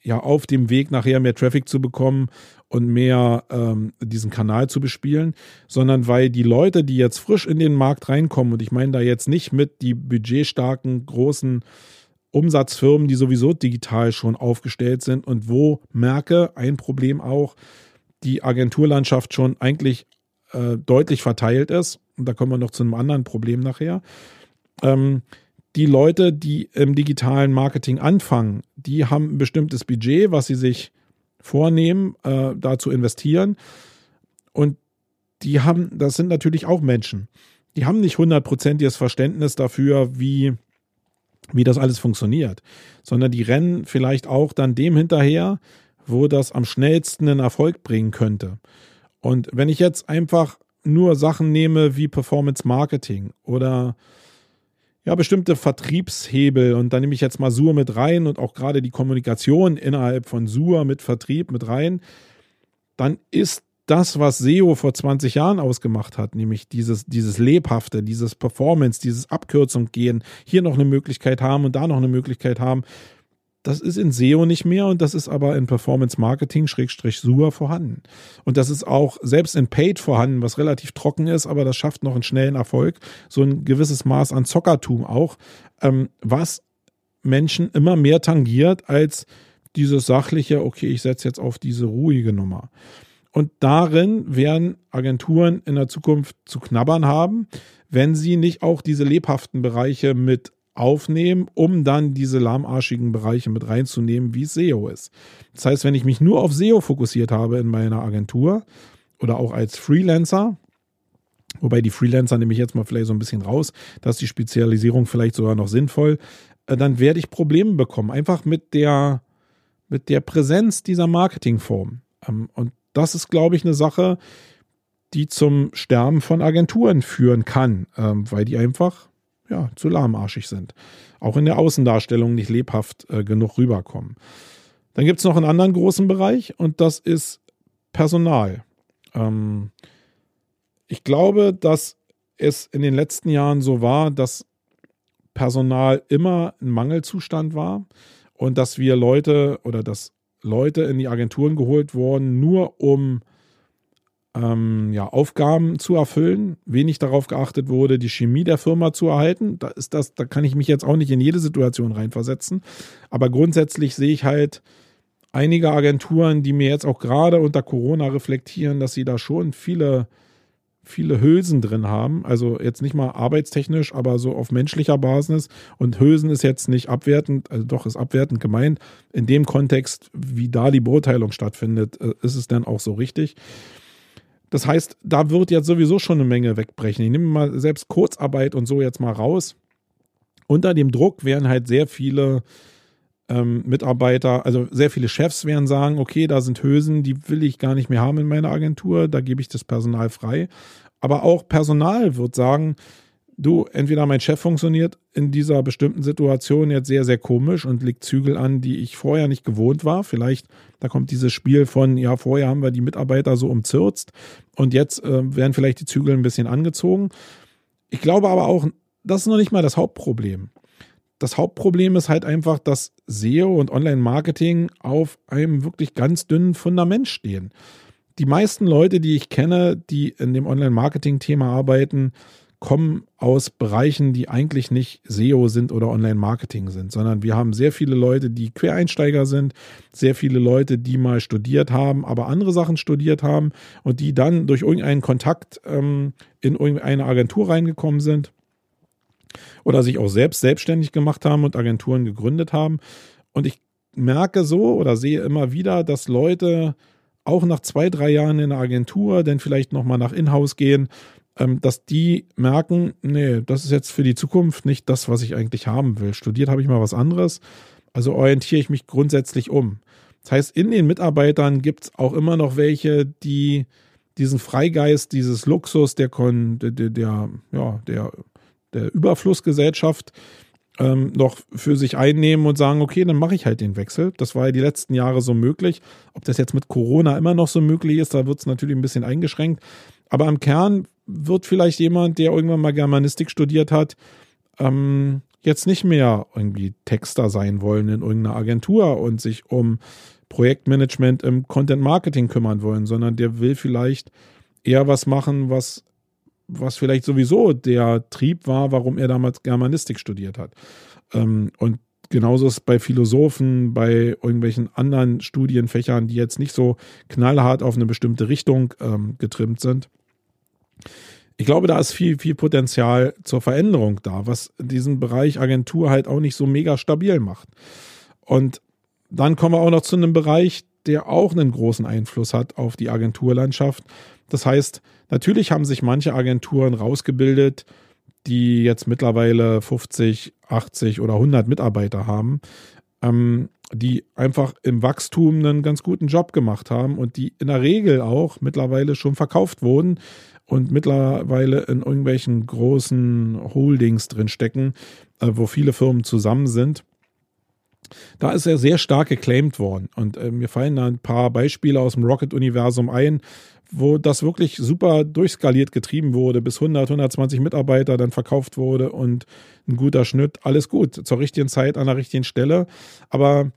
ja auf dem Weg nachher mehr Traffic zu bekommen und mehr ähm, diesen Kanal zu bespielen, sondern weil die Leute, die jetzt frisch in den Markt reinkommen, und ich meine da jetzt nicht mit die budgetstarken großen Umsatzfirmen, die sowieso digital schon aufgestellt sind und wo merke, ein Problem auch, die Agenturlandschaft schon eigentlich äh, deutlich verteilt ist. Und da kommen wir noch zu einem anderen Problem nachher. Ähm, die Leute, die im digitalen Marketing anfangen, die haben ein bestimmtes Budget, was sie sich vornehmen, äh, da zu investieren. Und die haben, das sind natürlich auch Menschen. Die haben nicht hundertprozentiges Verständnis dafür, wie, wie das alles funktioniert, sondern die rennen vielleicht auch dann dem hinterher, wo das am schnellsten einen Erfolg bringen könnte. Und wenn ich jetzt einfach nur Sachen nehme wie Performance Marketing oder ja, bestimmte Vertriebshebel. Und da nehme ich jetzt mal Sur mit rein und auch gerade die Kommunikation innerhalb von Sur mit Vertrieb mit rein, dann ist das, was SEO vor 20 Jahren ausgemacht hat, nämlich dieses, dieses Lebhafte, dieses Performance, dieses Abkürzung gehen, hier noch eine Möglichkeit haben und da noch eine Möglichkeit haben, das ist in SEO nicht mehr und das ist aber in Performance Marketing Schrägstrich SUA vorhanden. Und das ist auch selbst in Paid vorhanden, was relativ trocken ist, aber das schafft noch einen schnellen Erfolg. So ein gewisses Maß an Zockertum auch, ähm, was Menschen immer mehr tangiert als dieses sachliche, okay, ich setze jetzt auf diese ruhige Nummer. Und darin werden Agenturen in der Zukunft zu knabbern haben, wenn sie nicht auch diese lebhaften Bereiche mit aufnehmen, um dann diese lahmarschigen Bereiche mit reinzunehmen, wie SEO ist. Das heißt, wenn ich mich nur auf SEO fokussiert habe in meiner Agentur oder auch als Freelancer, wobei die Freelancer nehme ich jetzt mal vielleicht so ein bisschen raus, da ist die Spezialisierung vielleicht sogar noch sinnvoll, äh, dann werde ich Probleme bekommen, einfach mit der, mit der Präsenz dieser Marketingform. Ähm, und das ist, glaube ich, eine Sache, die zum Sterben von Agenturen führen kann, ähm, weil die einfach ja, zu lahmarschig sind. Auch in der Außendarstellung nicht lebhaft äh, genug rüberkommen. Dann gibt es noch einen anderen großen Bereich und das ist Personal. Ähm, ich glaube, dass es in den letzten Jahren so war, dass Personal immer ein Mangelzustand war und dass wir Leute oder dass Leute in die Agenturen geholt wurden, nur um ähm, ja, Aufgaben zu erfüllen, wenig darauf geachtet wurde, die Chemie der Firma zu erhalten. Da ist das, da kann ich mich jetzt auch nicht in jede Situation reinversetzen. Aber grundsätzlich sehe ich halt einige Agenturen, die mir jetzt auch gerade unter Corona reflektieren, dass sie da schon viele viele Hülsen drin haben. Also jetzt nicht mal arbeitstechnisch, aber so auf menschlicher Basis. Und Hülsen ist jetzt nicht abwertend, also doch ist abwertend gemeint. In dem Kontext, wie da die Beurteilung stattfindet, äh, ist es dann auch so richtig. Das heißt, da wird jetzt sowieso schon eine Menge wegbrechen. Ich nehme mal selbst Kurzarbeit und so jetzt mal raus. Unter dem Druck werden halt sehr viele ähm, Mitarbeiter, also sehr viele Chefs werden sagen, okay, da sind Hülsen, die will ich gar nicht mehr haben in meiner Agentur, da gebe ich das Personal frei. Aber auch Personal wird sagen, du, entweder mein Chef funktioniert in dieser bestimmten Situation jetzt sehr, sehr komisch und legt Zügel an, die ich vorher nicht gewohnt war. Vielleicht, da kommt dieses Spiel von, ja, vorher haben wir die Mitarbeiter so umzirzt und jetzt äh, werden vielleicht die Zügel ein bisschen angezogen. Ich glaube aber auch, das ist noch nicht mal das Hauptproblem das Hauptproblem ist halt einfach, dass SEO und Online-Marketing auf einem wirklich ganz dünnen Fundament stehen. Die meisten Leute, die ich kenne, die in dem Online-Marketing-Thema arbeiten, kommen aus Bereichen, die eigentlich nicht SEO sind oder Online-Marketing sind, sondern wir haben sehr viele Leute, die Quereinsteiger sind, sehr viele Leute, die mal studiert haben, aber andere Sachen studiert haben und die dann durch irgendeinen Kontakt ähm, in irgendeine Agentur reingekommen sind oder sich auch selbst selbstständig gemacht haben und Agenturen gegründet haben. Und ich merke so oder sehe immer wieder, dass Leute auch nach zwei, drei Jahren in der Agentur dann vielleicht nochmal nach Inhouse gehen, dass die merken, nee, das ist jetzt für die Zukunft nicht das, was ich eigentlich haben will. Studiert habe ich mal was anderes, also orientiere ich mich grundsätzlich um. Das heißt, in den Mitarbeitern gibt es auch immer noch welche, die diesen Freigeist, dieses Luxus der, der, der, der, ja, der der Überflussgesellschaft ähm, noch für sich einnehmen und sagen, okay, dann mache ich halt den Wechsel. Das war ja die letzten Jahre so möglich. Ob das jetzt mit Corona immer noch so möglich ist, da wird es natürlich ein bisschen eingeschränkt. Aber im Kern wird vielleicht jemand, der irgendwann mal Germanistik studiert hat, ähm, jetzt nicht mehr irgendwie Texter sein wollen in irgendeiner Agentur und sich um Projektmanagement im Content Marketing kümmern wollen, sondern der will vielleicht eher was machen, was was vielleicht sowieso der Trieb war, warum er damals Germanistik studiert hat. Ähm, und genauso ist es bei Philosophen, bei irgendwelchen anderen Studienfächern, die jetzt nicht so knallhart auf eine bestimmte Richtung ähm, getrimmt sind. Ich glaube, da ist viel, viel Potenzial zur Veränderung da, was diesen Bereich Agentur halt auch nicht so mega stabil macht. Und dann kommen wir auch noch zu einem Bereich, der auch einen großen Einfluss hat auf die Agenturlandschaft. Das heißt, Natürlich haben sich manche Agenturen rausgebildet, die jetzt mittlerweile 50, 80 oder 100 Mitarbeiter haben, ähm, die einfach im Wachstum einen ganz guten Job gemacht haben und die in der Regel auch mittlerweile schon verkauft wurden und mittlerweile in irgendwelchen großen Holdings drin stecken, äh, wo viele Firmen zusammen sind. Da ist er sehr stark geclaimed worden. Und äh, mir fallen da ein paar Beispiele aus dem Rocket-Universum ein, wo das wirklich super durchskaliert getrieben wurde, bis 100, 120 Mitarbeiter dann verkauft wurde und ein guter Schnitt, alles gut, zur richtigen Zeit an der richtigen Stelle. Aber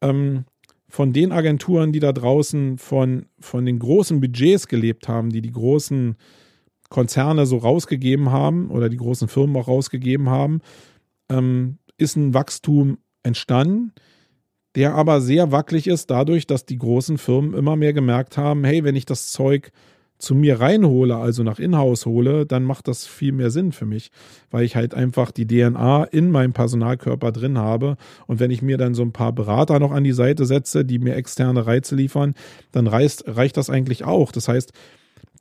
ähm, von den Agenturen, die da draußen von, von den großen Budgets gelebt haben, die die großen Konzerne so rausgegeben haben oder die großen Firmen auch rausgegeben haben, ähm, ist ein Wachstum entstanden der aber sehr wackelig ist, dadurch, dass die großen Firmen immer mehr gemerkt haben, hey, wenn ich das Zeug zu mir reinhole, also nach Inhouse hole, dann macht das viel mehr Sinn für mich, weil ich halt einfach die DNA in meinem Personalkörper drin habe. Und wenn ich mir dann so ein paar Berater noch an die Seite setze, die mir externe Reize liefern, dann reicht, reicht das eigentlich auch. Das heißt,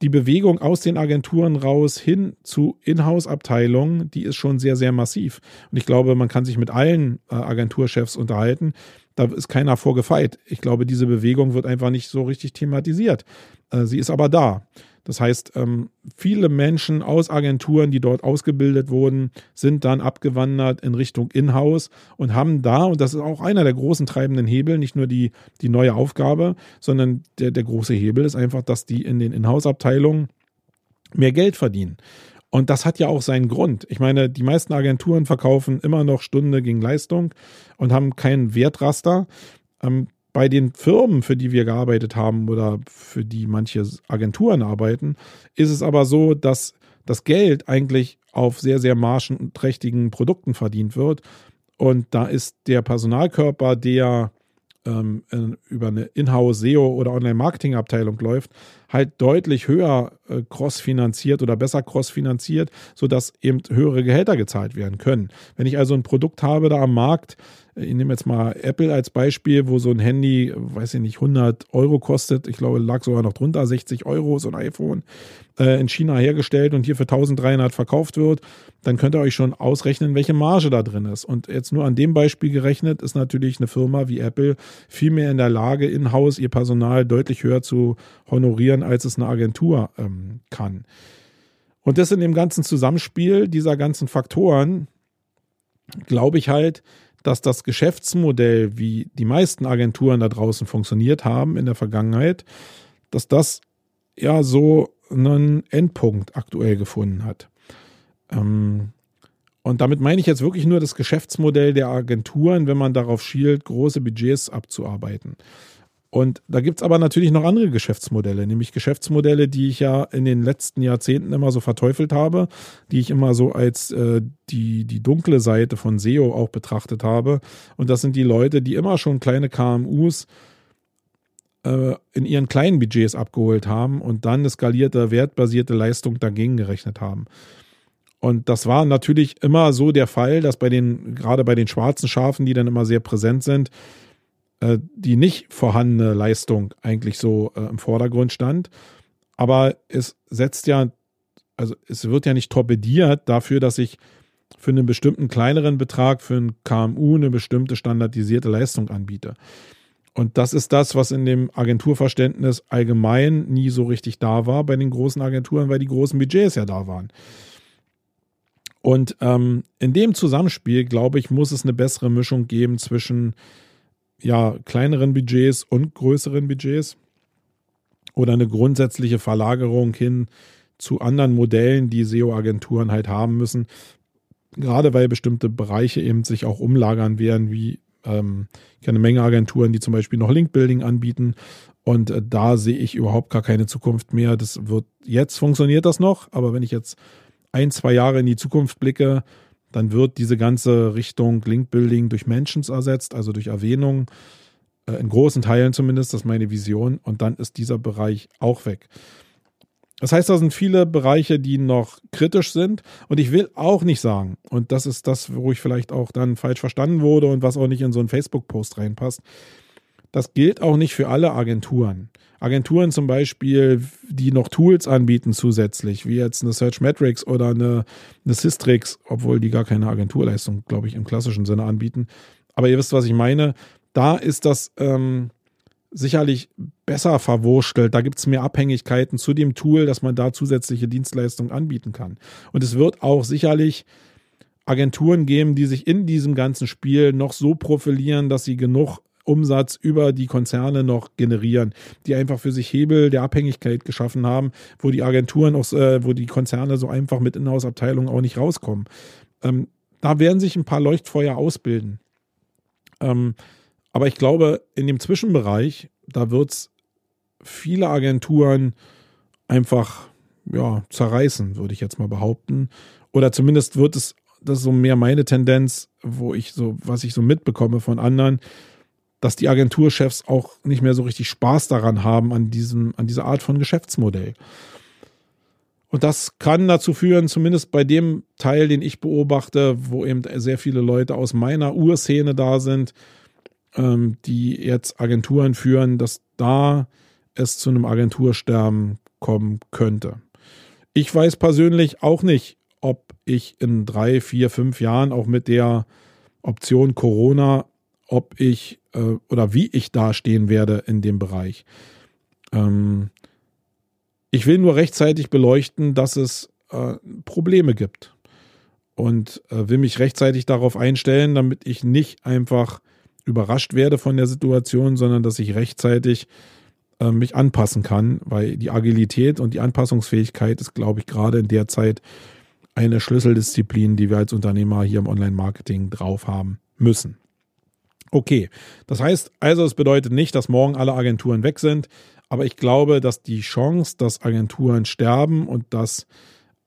die Bewegung aus den Agenturen raus hin zu Inhouse-Abteilungen, die ist schon sehr, sehr massiv. Und ich glaube, man kann sich mit allen äh, Agenturchefs unterhalten. Da ist keiner vorgefeit. Ich glaube, diese Bewegung wird einfach nicht so richtig thematisiert. Äh, sie ist aber da. Das heißt, ähm, viele Menschen aus Agenturen, die dort ausgebildet wurden, sind dann abgewandert in Richtung Inhouse und haben da, und das ist auch einer der großen treibenden Hebel, nicht nur die, die neue Aufgabe, sondern der, der große Hebel ist einfach, dass die in den Inhouse-Abteilungen mehr Geld verdienen. Und das hat ja auch seinen Grund. Ich meine, die meisten Agenturen verkaufen immer noch Stunde gegen Leistung und haben keinen Wertraster. Ähm, bei den Firmen, für die wir gearbeitet haben oder für die manche Agenturen arbeiten, ist es aber so, dass das Geld eigentlich auf sehr, sehr margenträchtigen Produkten verdient wird. Und da ist der Personalkörper, der ähm, über eine Inhouse SEO oder Online-Marketing-Abteilung läuft, halt deutlich höher äh, cross-finanziert oder besser cross-finanziert, sodass eben höhere Gehälter gezahlt werden können. Wenn ich also ein Produkt habe da am Markt, ich nehme jetzt mal Apple als Beispiel, wo so ein Handy, weiß ich nicht, 100 Euro kostet. Ich glaube, lag sogar noch drunter, 60 Euro, so ein iPhone, äh, in China hergestellt und hier für 1300 verkauft wird. Dann könnt ihr euch schon ausrechnen, welche Marge da drin ist. Und jetzt nur an dem Beispiel gerechnet, ist natürlich eine Firma wie Apple viel mehr in der Lage, in-house ihr Personal deutlich höher zu honorieren, als es eine Agentur ähm, kann. Und das in dem ganzen Zusammenspiel dieser ganzen Faktoren, glaube ich halt, dass das Geschäftsmodell, wie die meisten Agenturen da draußen funktioniert haben in der Vergangenheit, dass das ja so einen Endpunkt aktuell gefunden hat. Ähm, und damit meine ich jetzt wirklich nur das Geschäftsmodell der Agenturen, wenn man darauf schielt, große Budgets abzuarbeiten. Und da gibt es aber natürlich noch andere Geschäftsmodelle, nämlich Geschäftsmodelle, die ich ja in den letzten Jahrzehnten immer so verteufelt habe, die ich immer so als äh, die, die dunkle Seite von SEO auch betrachtet habe. Und das sind die Leute, die immer schon kleine KMUs äh, in ihren kleinen Budgets abgeholt haben und dann eine skalierte, wertbasierte Leistung dagegen gerechnet haben. Und das war natürlich immer so der Fall, dass bei den, gerade bei den schwarzen Schafen, die dann immer sehr präsent sind, äh, die nicht vorhandene Leistung eigentlich so äh, im Vordergrund stand. Aber es setzt ja, also es wird ja nicht torpediert dafür, dass ich für einen bestimmten kleineren Betrag für ein KMU eine bestimmte standardisierte Leistung anbiete. Und das ist das, was in dem Agenturverständnis allgemein nie so richtig da war bei den großen Agenturen, weil die großen Budgets ja da waren. Und ähm, in dem Zusammenspiel, glaube ich, muss es eine bessere Mischung geben zwischen ja, kleineren Budgets und größeren Budgets oder eine grundsätzliche Verlagerung hin zu anderen Modellen, die SEO-Agenturen halt haben müssen. Gerade weil bestimmte Bereiche eben sich auch umlagern werden, wie ähm, ich eine Menge Agenturen, die zum Beispiel noch Link-Building anbieten. Und äh, da sehe ich überhaupt gar keine Zukunft mehr. Das wird, jetzt funktioniert das noch, aber wenn ich jetzt ein, zwei Jahre in die Zukunft blicke, dann wird diese ganze Richtung Link-Building durch Mentions ersetzt, also durch Erwähnung, äh, in großen Teilen zumindest, das ist meine Vision, und dann ist dieser Bereich auch weg. Das heißt, da sind viele Bereiche, die noch kritisch sind. Und ich will auch nicht sagen, und das ist das, wo ich vielleicht auch dann falsch verstanden wurde und was auch nicht in so einen Facebook-Post reinpasst. Das gilt auch nicht für alle Agenturen. Agenturen zum Beispiel, die noch Tools anbieten zusätzlich, wie jetzt eine Search Metrics oder eine, eine Systrix, obwohl die gar keine Agenturleistung, glaube ich, im klassischen Sinne anbieten. Aber ihr wisst, was ich meine. Da ist das ähm, sicherlich besser verwurstelt. Da gibt es mehr Abhängigkeiten zu dem Tool, dass man da zusätzliche Dienstleistungen anbieten kann. Und es wird auch sicherlich Agenturen geben, die sich in diesem ganzen Spiel noch so profilieren, dass sie genug Umsatz über die Konzerne noch generieren, die einfach für sich Hebel der Abhängigkeit geschaffen haben, wo die Agenturen, auch, äh, wo die Konzerne so einfach mit Inhouse-Abteilungen auch nicht rauskommen. Ähm, da werden sich ein paar Leuchtfeuer ausbilden. Ähm, aber ich glaube, in dem Zwischenbereich, da wird es viele Agenturen einfach ja, zerreißen, würde ich jetzt mal behaupten. Oder zumindest wird es, das ist so mehr meine Tendenz, wo ich so, was ich so mitbekomme von anderen, dass die Agenturchefs auch nicht mehr so richtig Spaß daran haben an diesem, an dieser Art von Geschäftsmodell. Und das kann dazu führen, zumindest bei dem Teil, den ich beobachte, wo eben sehr viele Leute aus meiner Urszene da sind, ähm, die jetzt Agenturen führen, dass da es zu einem Agentursterben kommen könnte. Ich weiß persönlich auch nicht, ob ich in drei, vier, fünf Jahren auch mit der Option Corona ob ich äh, oder wie ich dastehen werde in dem Bereich. Ähm, ich will nur rechtzeitig beleuchten, dass es äh, Probleme gibt und äh, will mich rechtzeitig darauf einstellen, damit ich nicht einfach überrascht werde von der Situation, sondern dass ich rechtzeitig äh, mich anpassen kann, weil die Agilität und die Anpassungsfähigkeit ist, glaube ich, gerade in der Zeit eine Schlüsseldisziplin, die wir als Unternehmer hier im Online-Marketing drauf haben müssen. Okay, das heißt also, es bedeutet nicht, dass morgen alle Agenturen weg sind, aber ich glaube, dass die Chance, dass Agenturen sterben und dass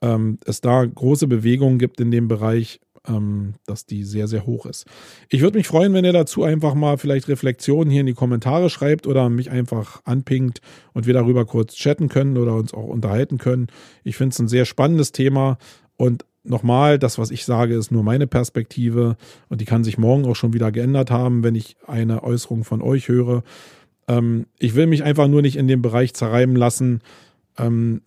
ähm, es da große Bewegungen gibt in dem Bereich, ähm, dass die sehr, sehr hoch ist. Ich würde mich freuen, wenn ihr dazu einfach mal vielleicht Reflexionen hier in die Kommentare schreibt oder mich einfach anpingt und wir darüber kurz chatten können oder uns auch unterhalten können. Ich finde es ein sehr spannendes Thema und nochmal, das, was ich sage, ist nur meine Perspektive und die kann sich morgen auch schon wieder geändert haben, wenn ich eine Äußerung von euch höre. Ähm, ich will mich einfach nur nicht in dem Bereich zerreiben lassen, ähm,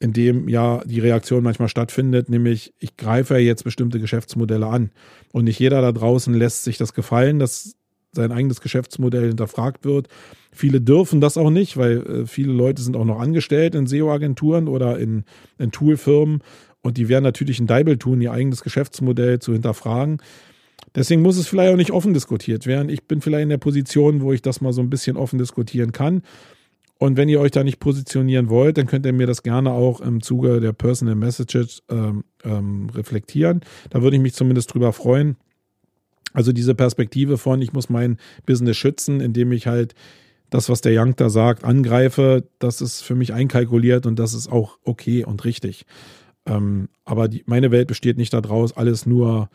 in dem ja die Reaktion manchmal stattfindet, nämlich ich greife jetzt bestimmte Geschäftsmodelle an und nicht jeder da draußen lässt sich das gefallen, dass sein eigenes Geschäftsmodell hinterfragt wird. Viele dürfen das auch nicht, weil äh, viele Leute sind auch noch angestellt in SEO-Agenturen oder in, in Toolfirmen und die werden natürlich ein Deibel tun, ihr eigenes Geschäftsmodell zu hinterfragen. Deswegen muss es vielleicht auch nicht offen diskutiert werden. Ich bin vielleicht in der Position, wo ich das mal so ein bisschen offen diskutieren kann. Und wenn ihr euch da nicht positionieren wollt, dann könnt ihr mir das gerne auch im Zuge der Personal Messages ähm, ähm, reflektieren. Da würde ich mich zumindest drüber freuen. Also diese Perspektive von, ich muss mein Business schützen, indem ich halt das, was der Young da sagt, angreife, das ist für mich einkalkuliert und das ist auch okay und richtig. Ähm, aber die, meine Welt besteht nicht daraus, alles nur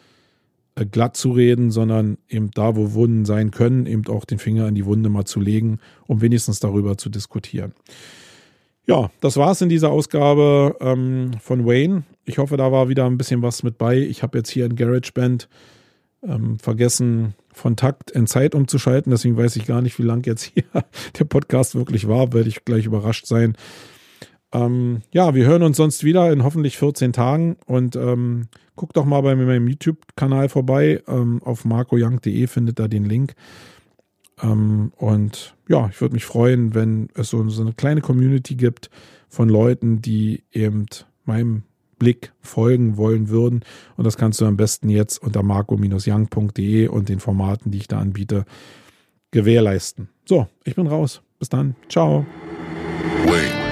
äh, glatt zu reden, sondern eben da, wo Wunden sein können, eben auch den Finger in die Wunde mal zu legen, um wenigstens darüber zu diskutieren. Ja, das war es in dieser Ausgabe ähm, von Wayne. Ich hoffe, da war wieder ein bisschen was mit bei. Ich habe jetzt hier in GarageBand ähm, vergessen, von Takt in Zeit umzuschalten. Deswegen weiß ich gar nicht, wie lang jetzt hier der Podcast wirklich war. Werde ich gleich überrascht sein. Ähm, ja, wir hören uns sonst wieder in hoffentlich 14 Tagen und ähm, guckt doch mal bei meinem YouTube-Kanal vorbei. Ähm, auf marcoyoung.de findet da den Link. Ähm, und ja, ich würde mich freuen, wenn es so, so eine kleine Community gibt von Leuten, die eben meinem Blick folgen wollen würden. Und das kannst du am besten jetzt unter marco-young.de und den Formaten, die ich da anbiete, gewährleisten. So, ich bin raus. Bis dann. Ciao. Wait.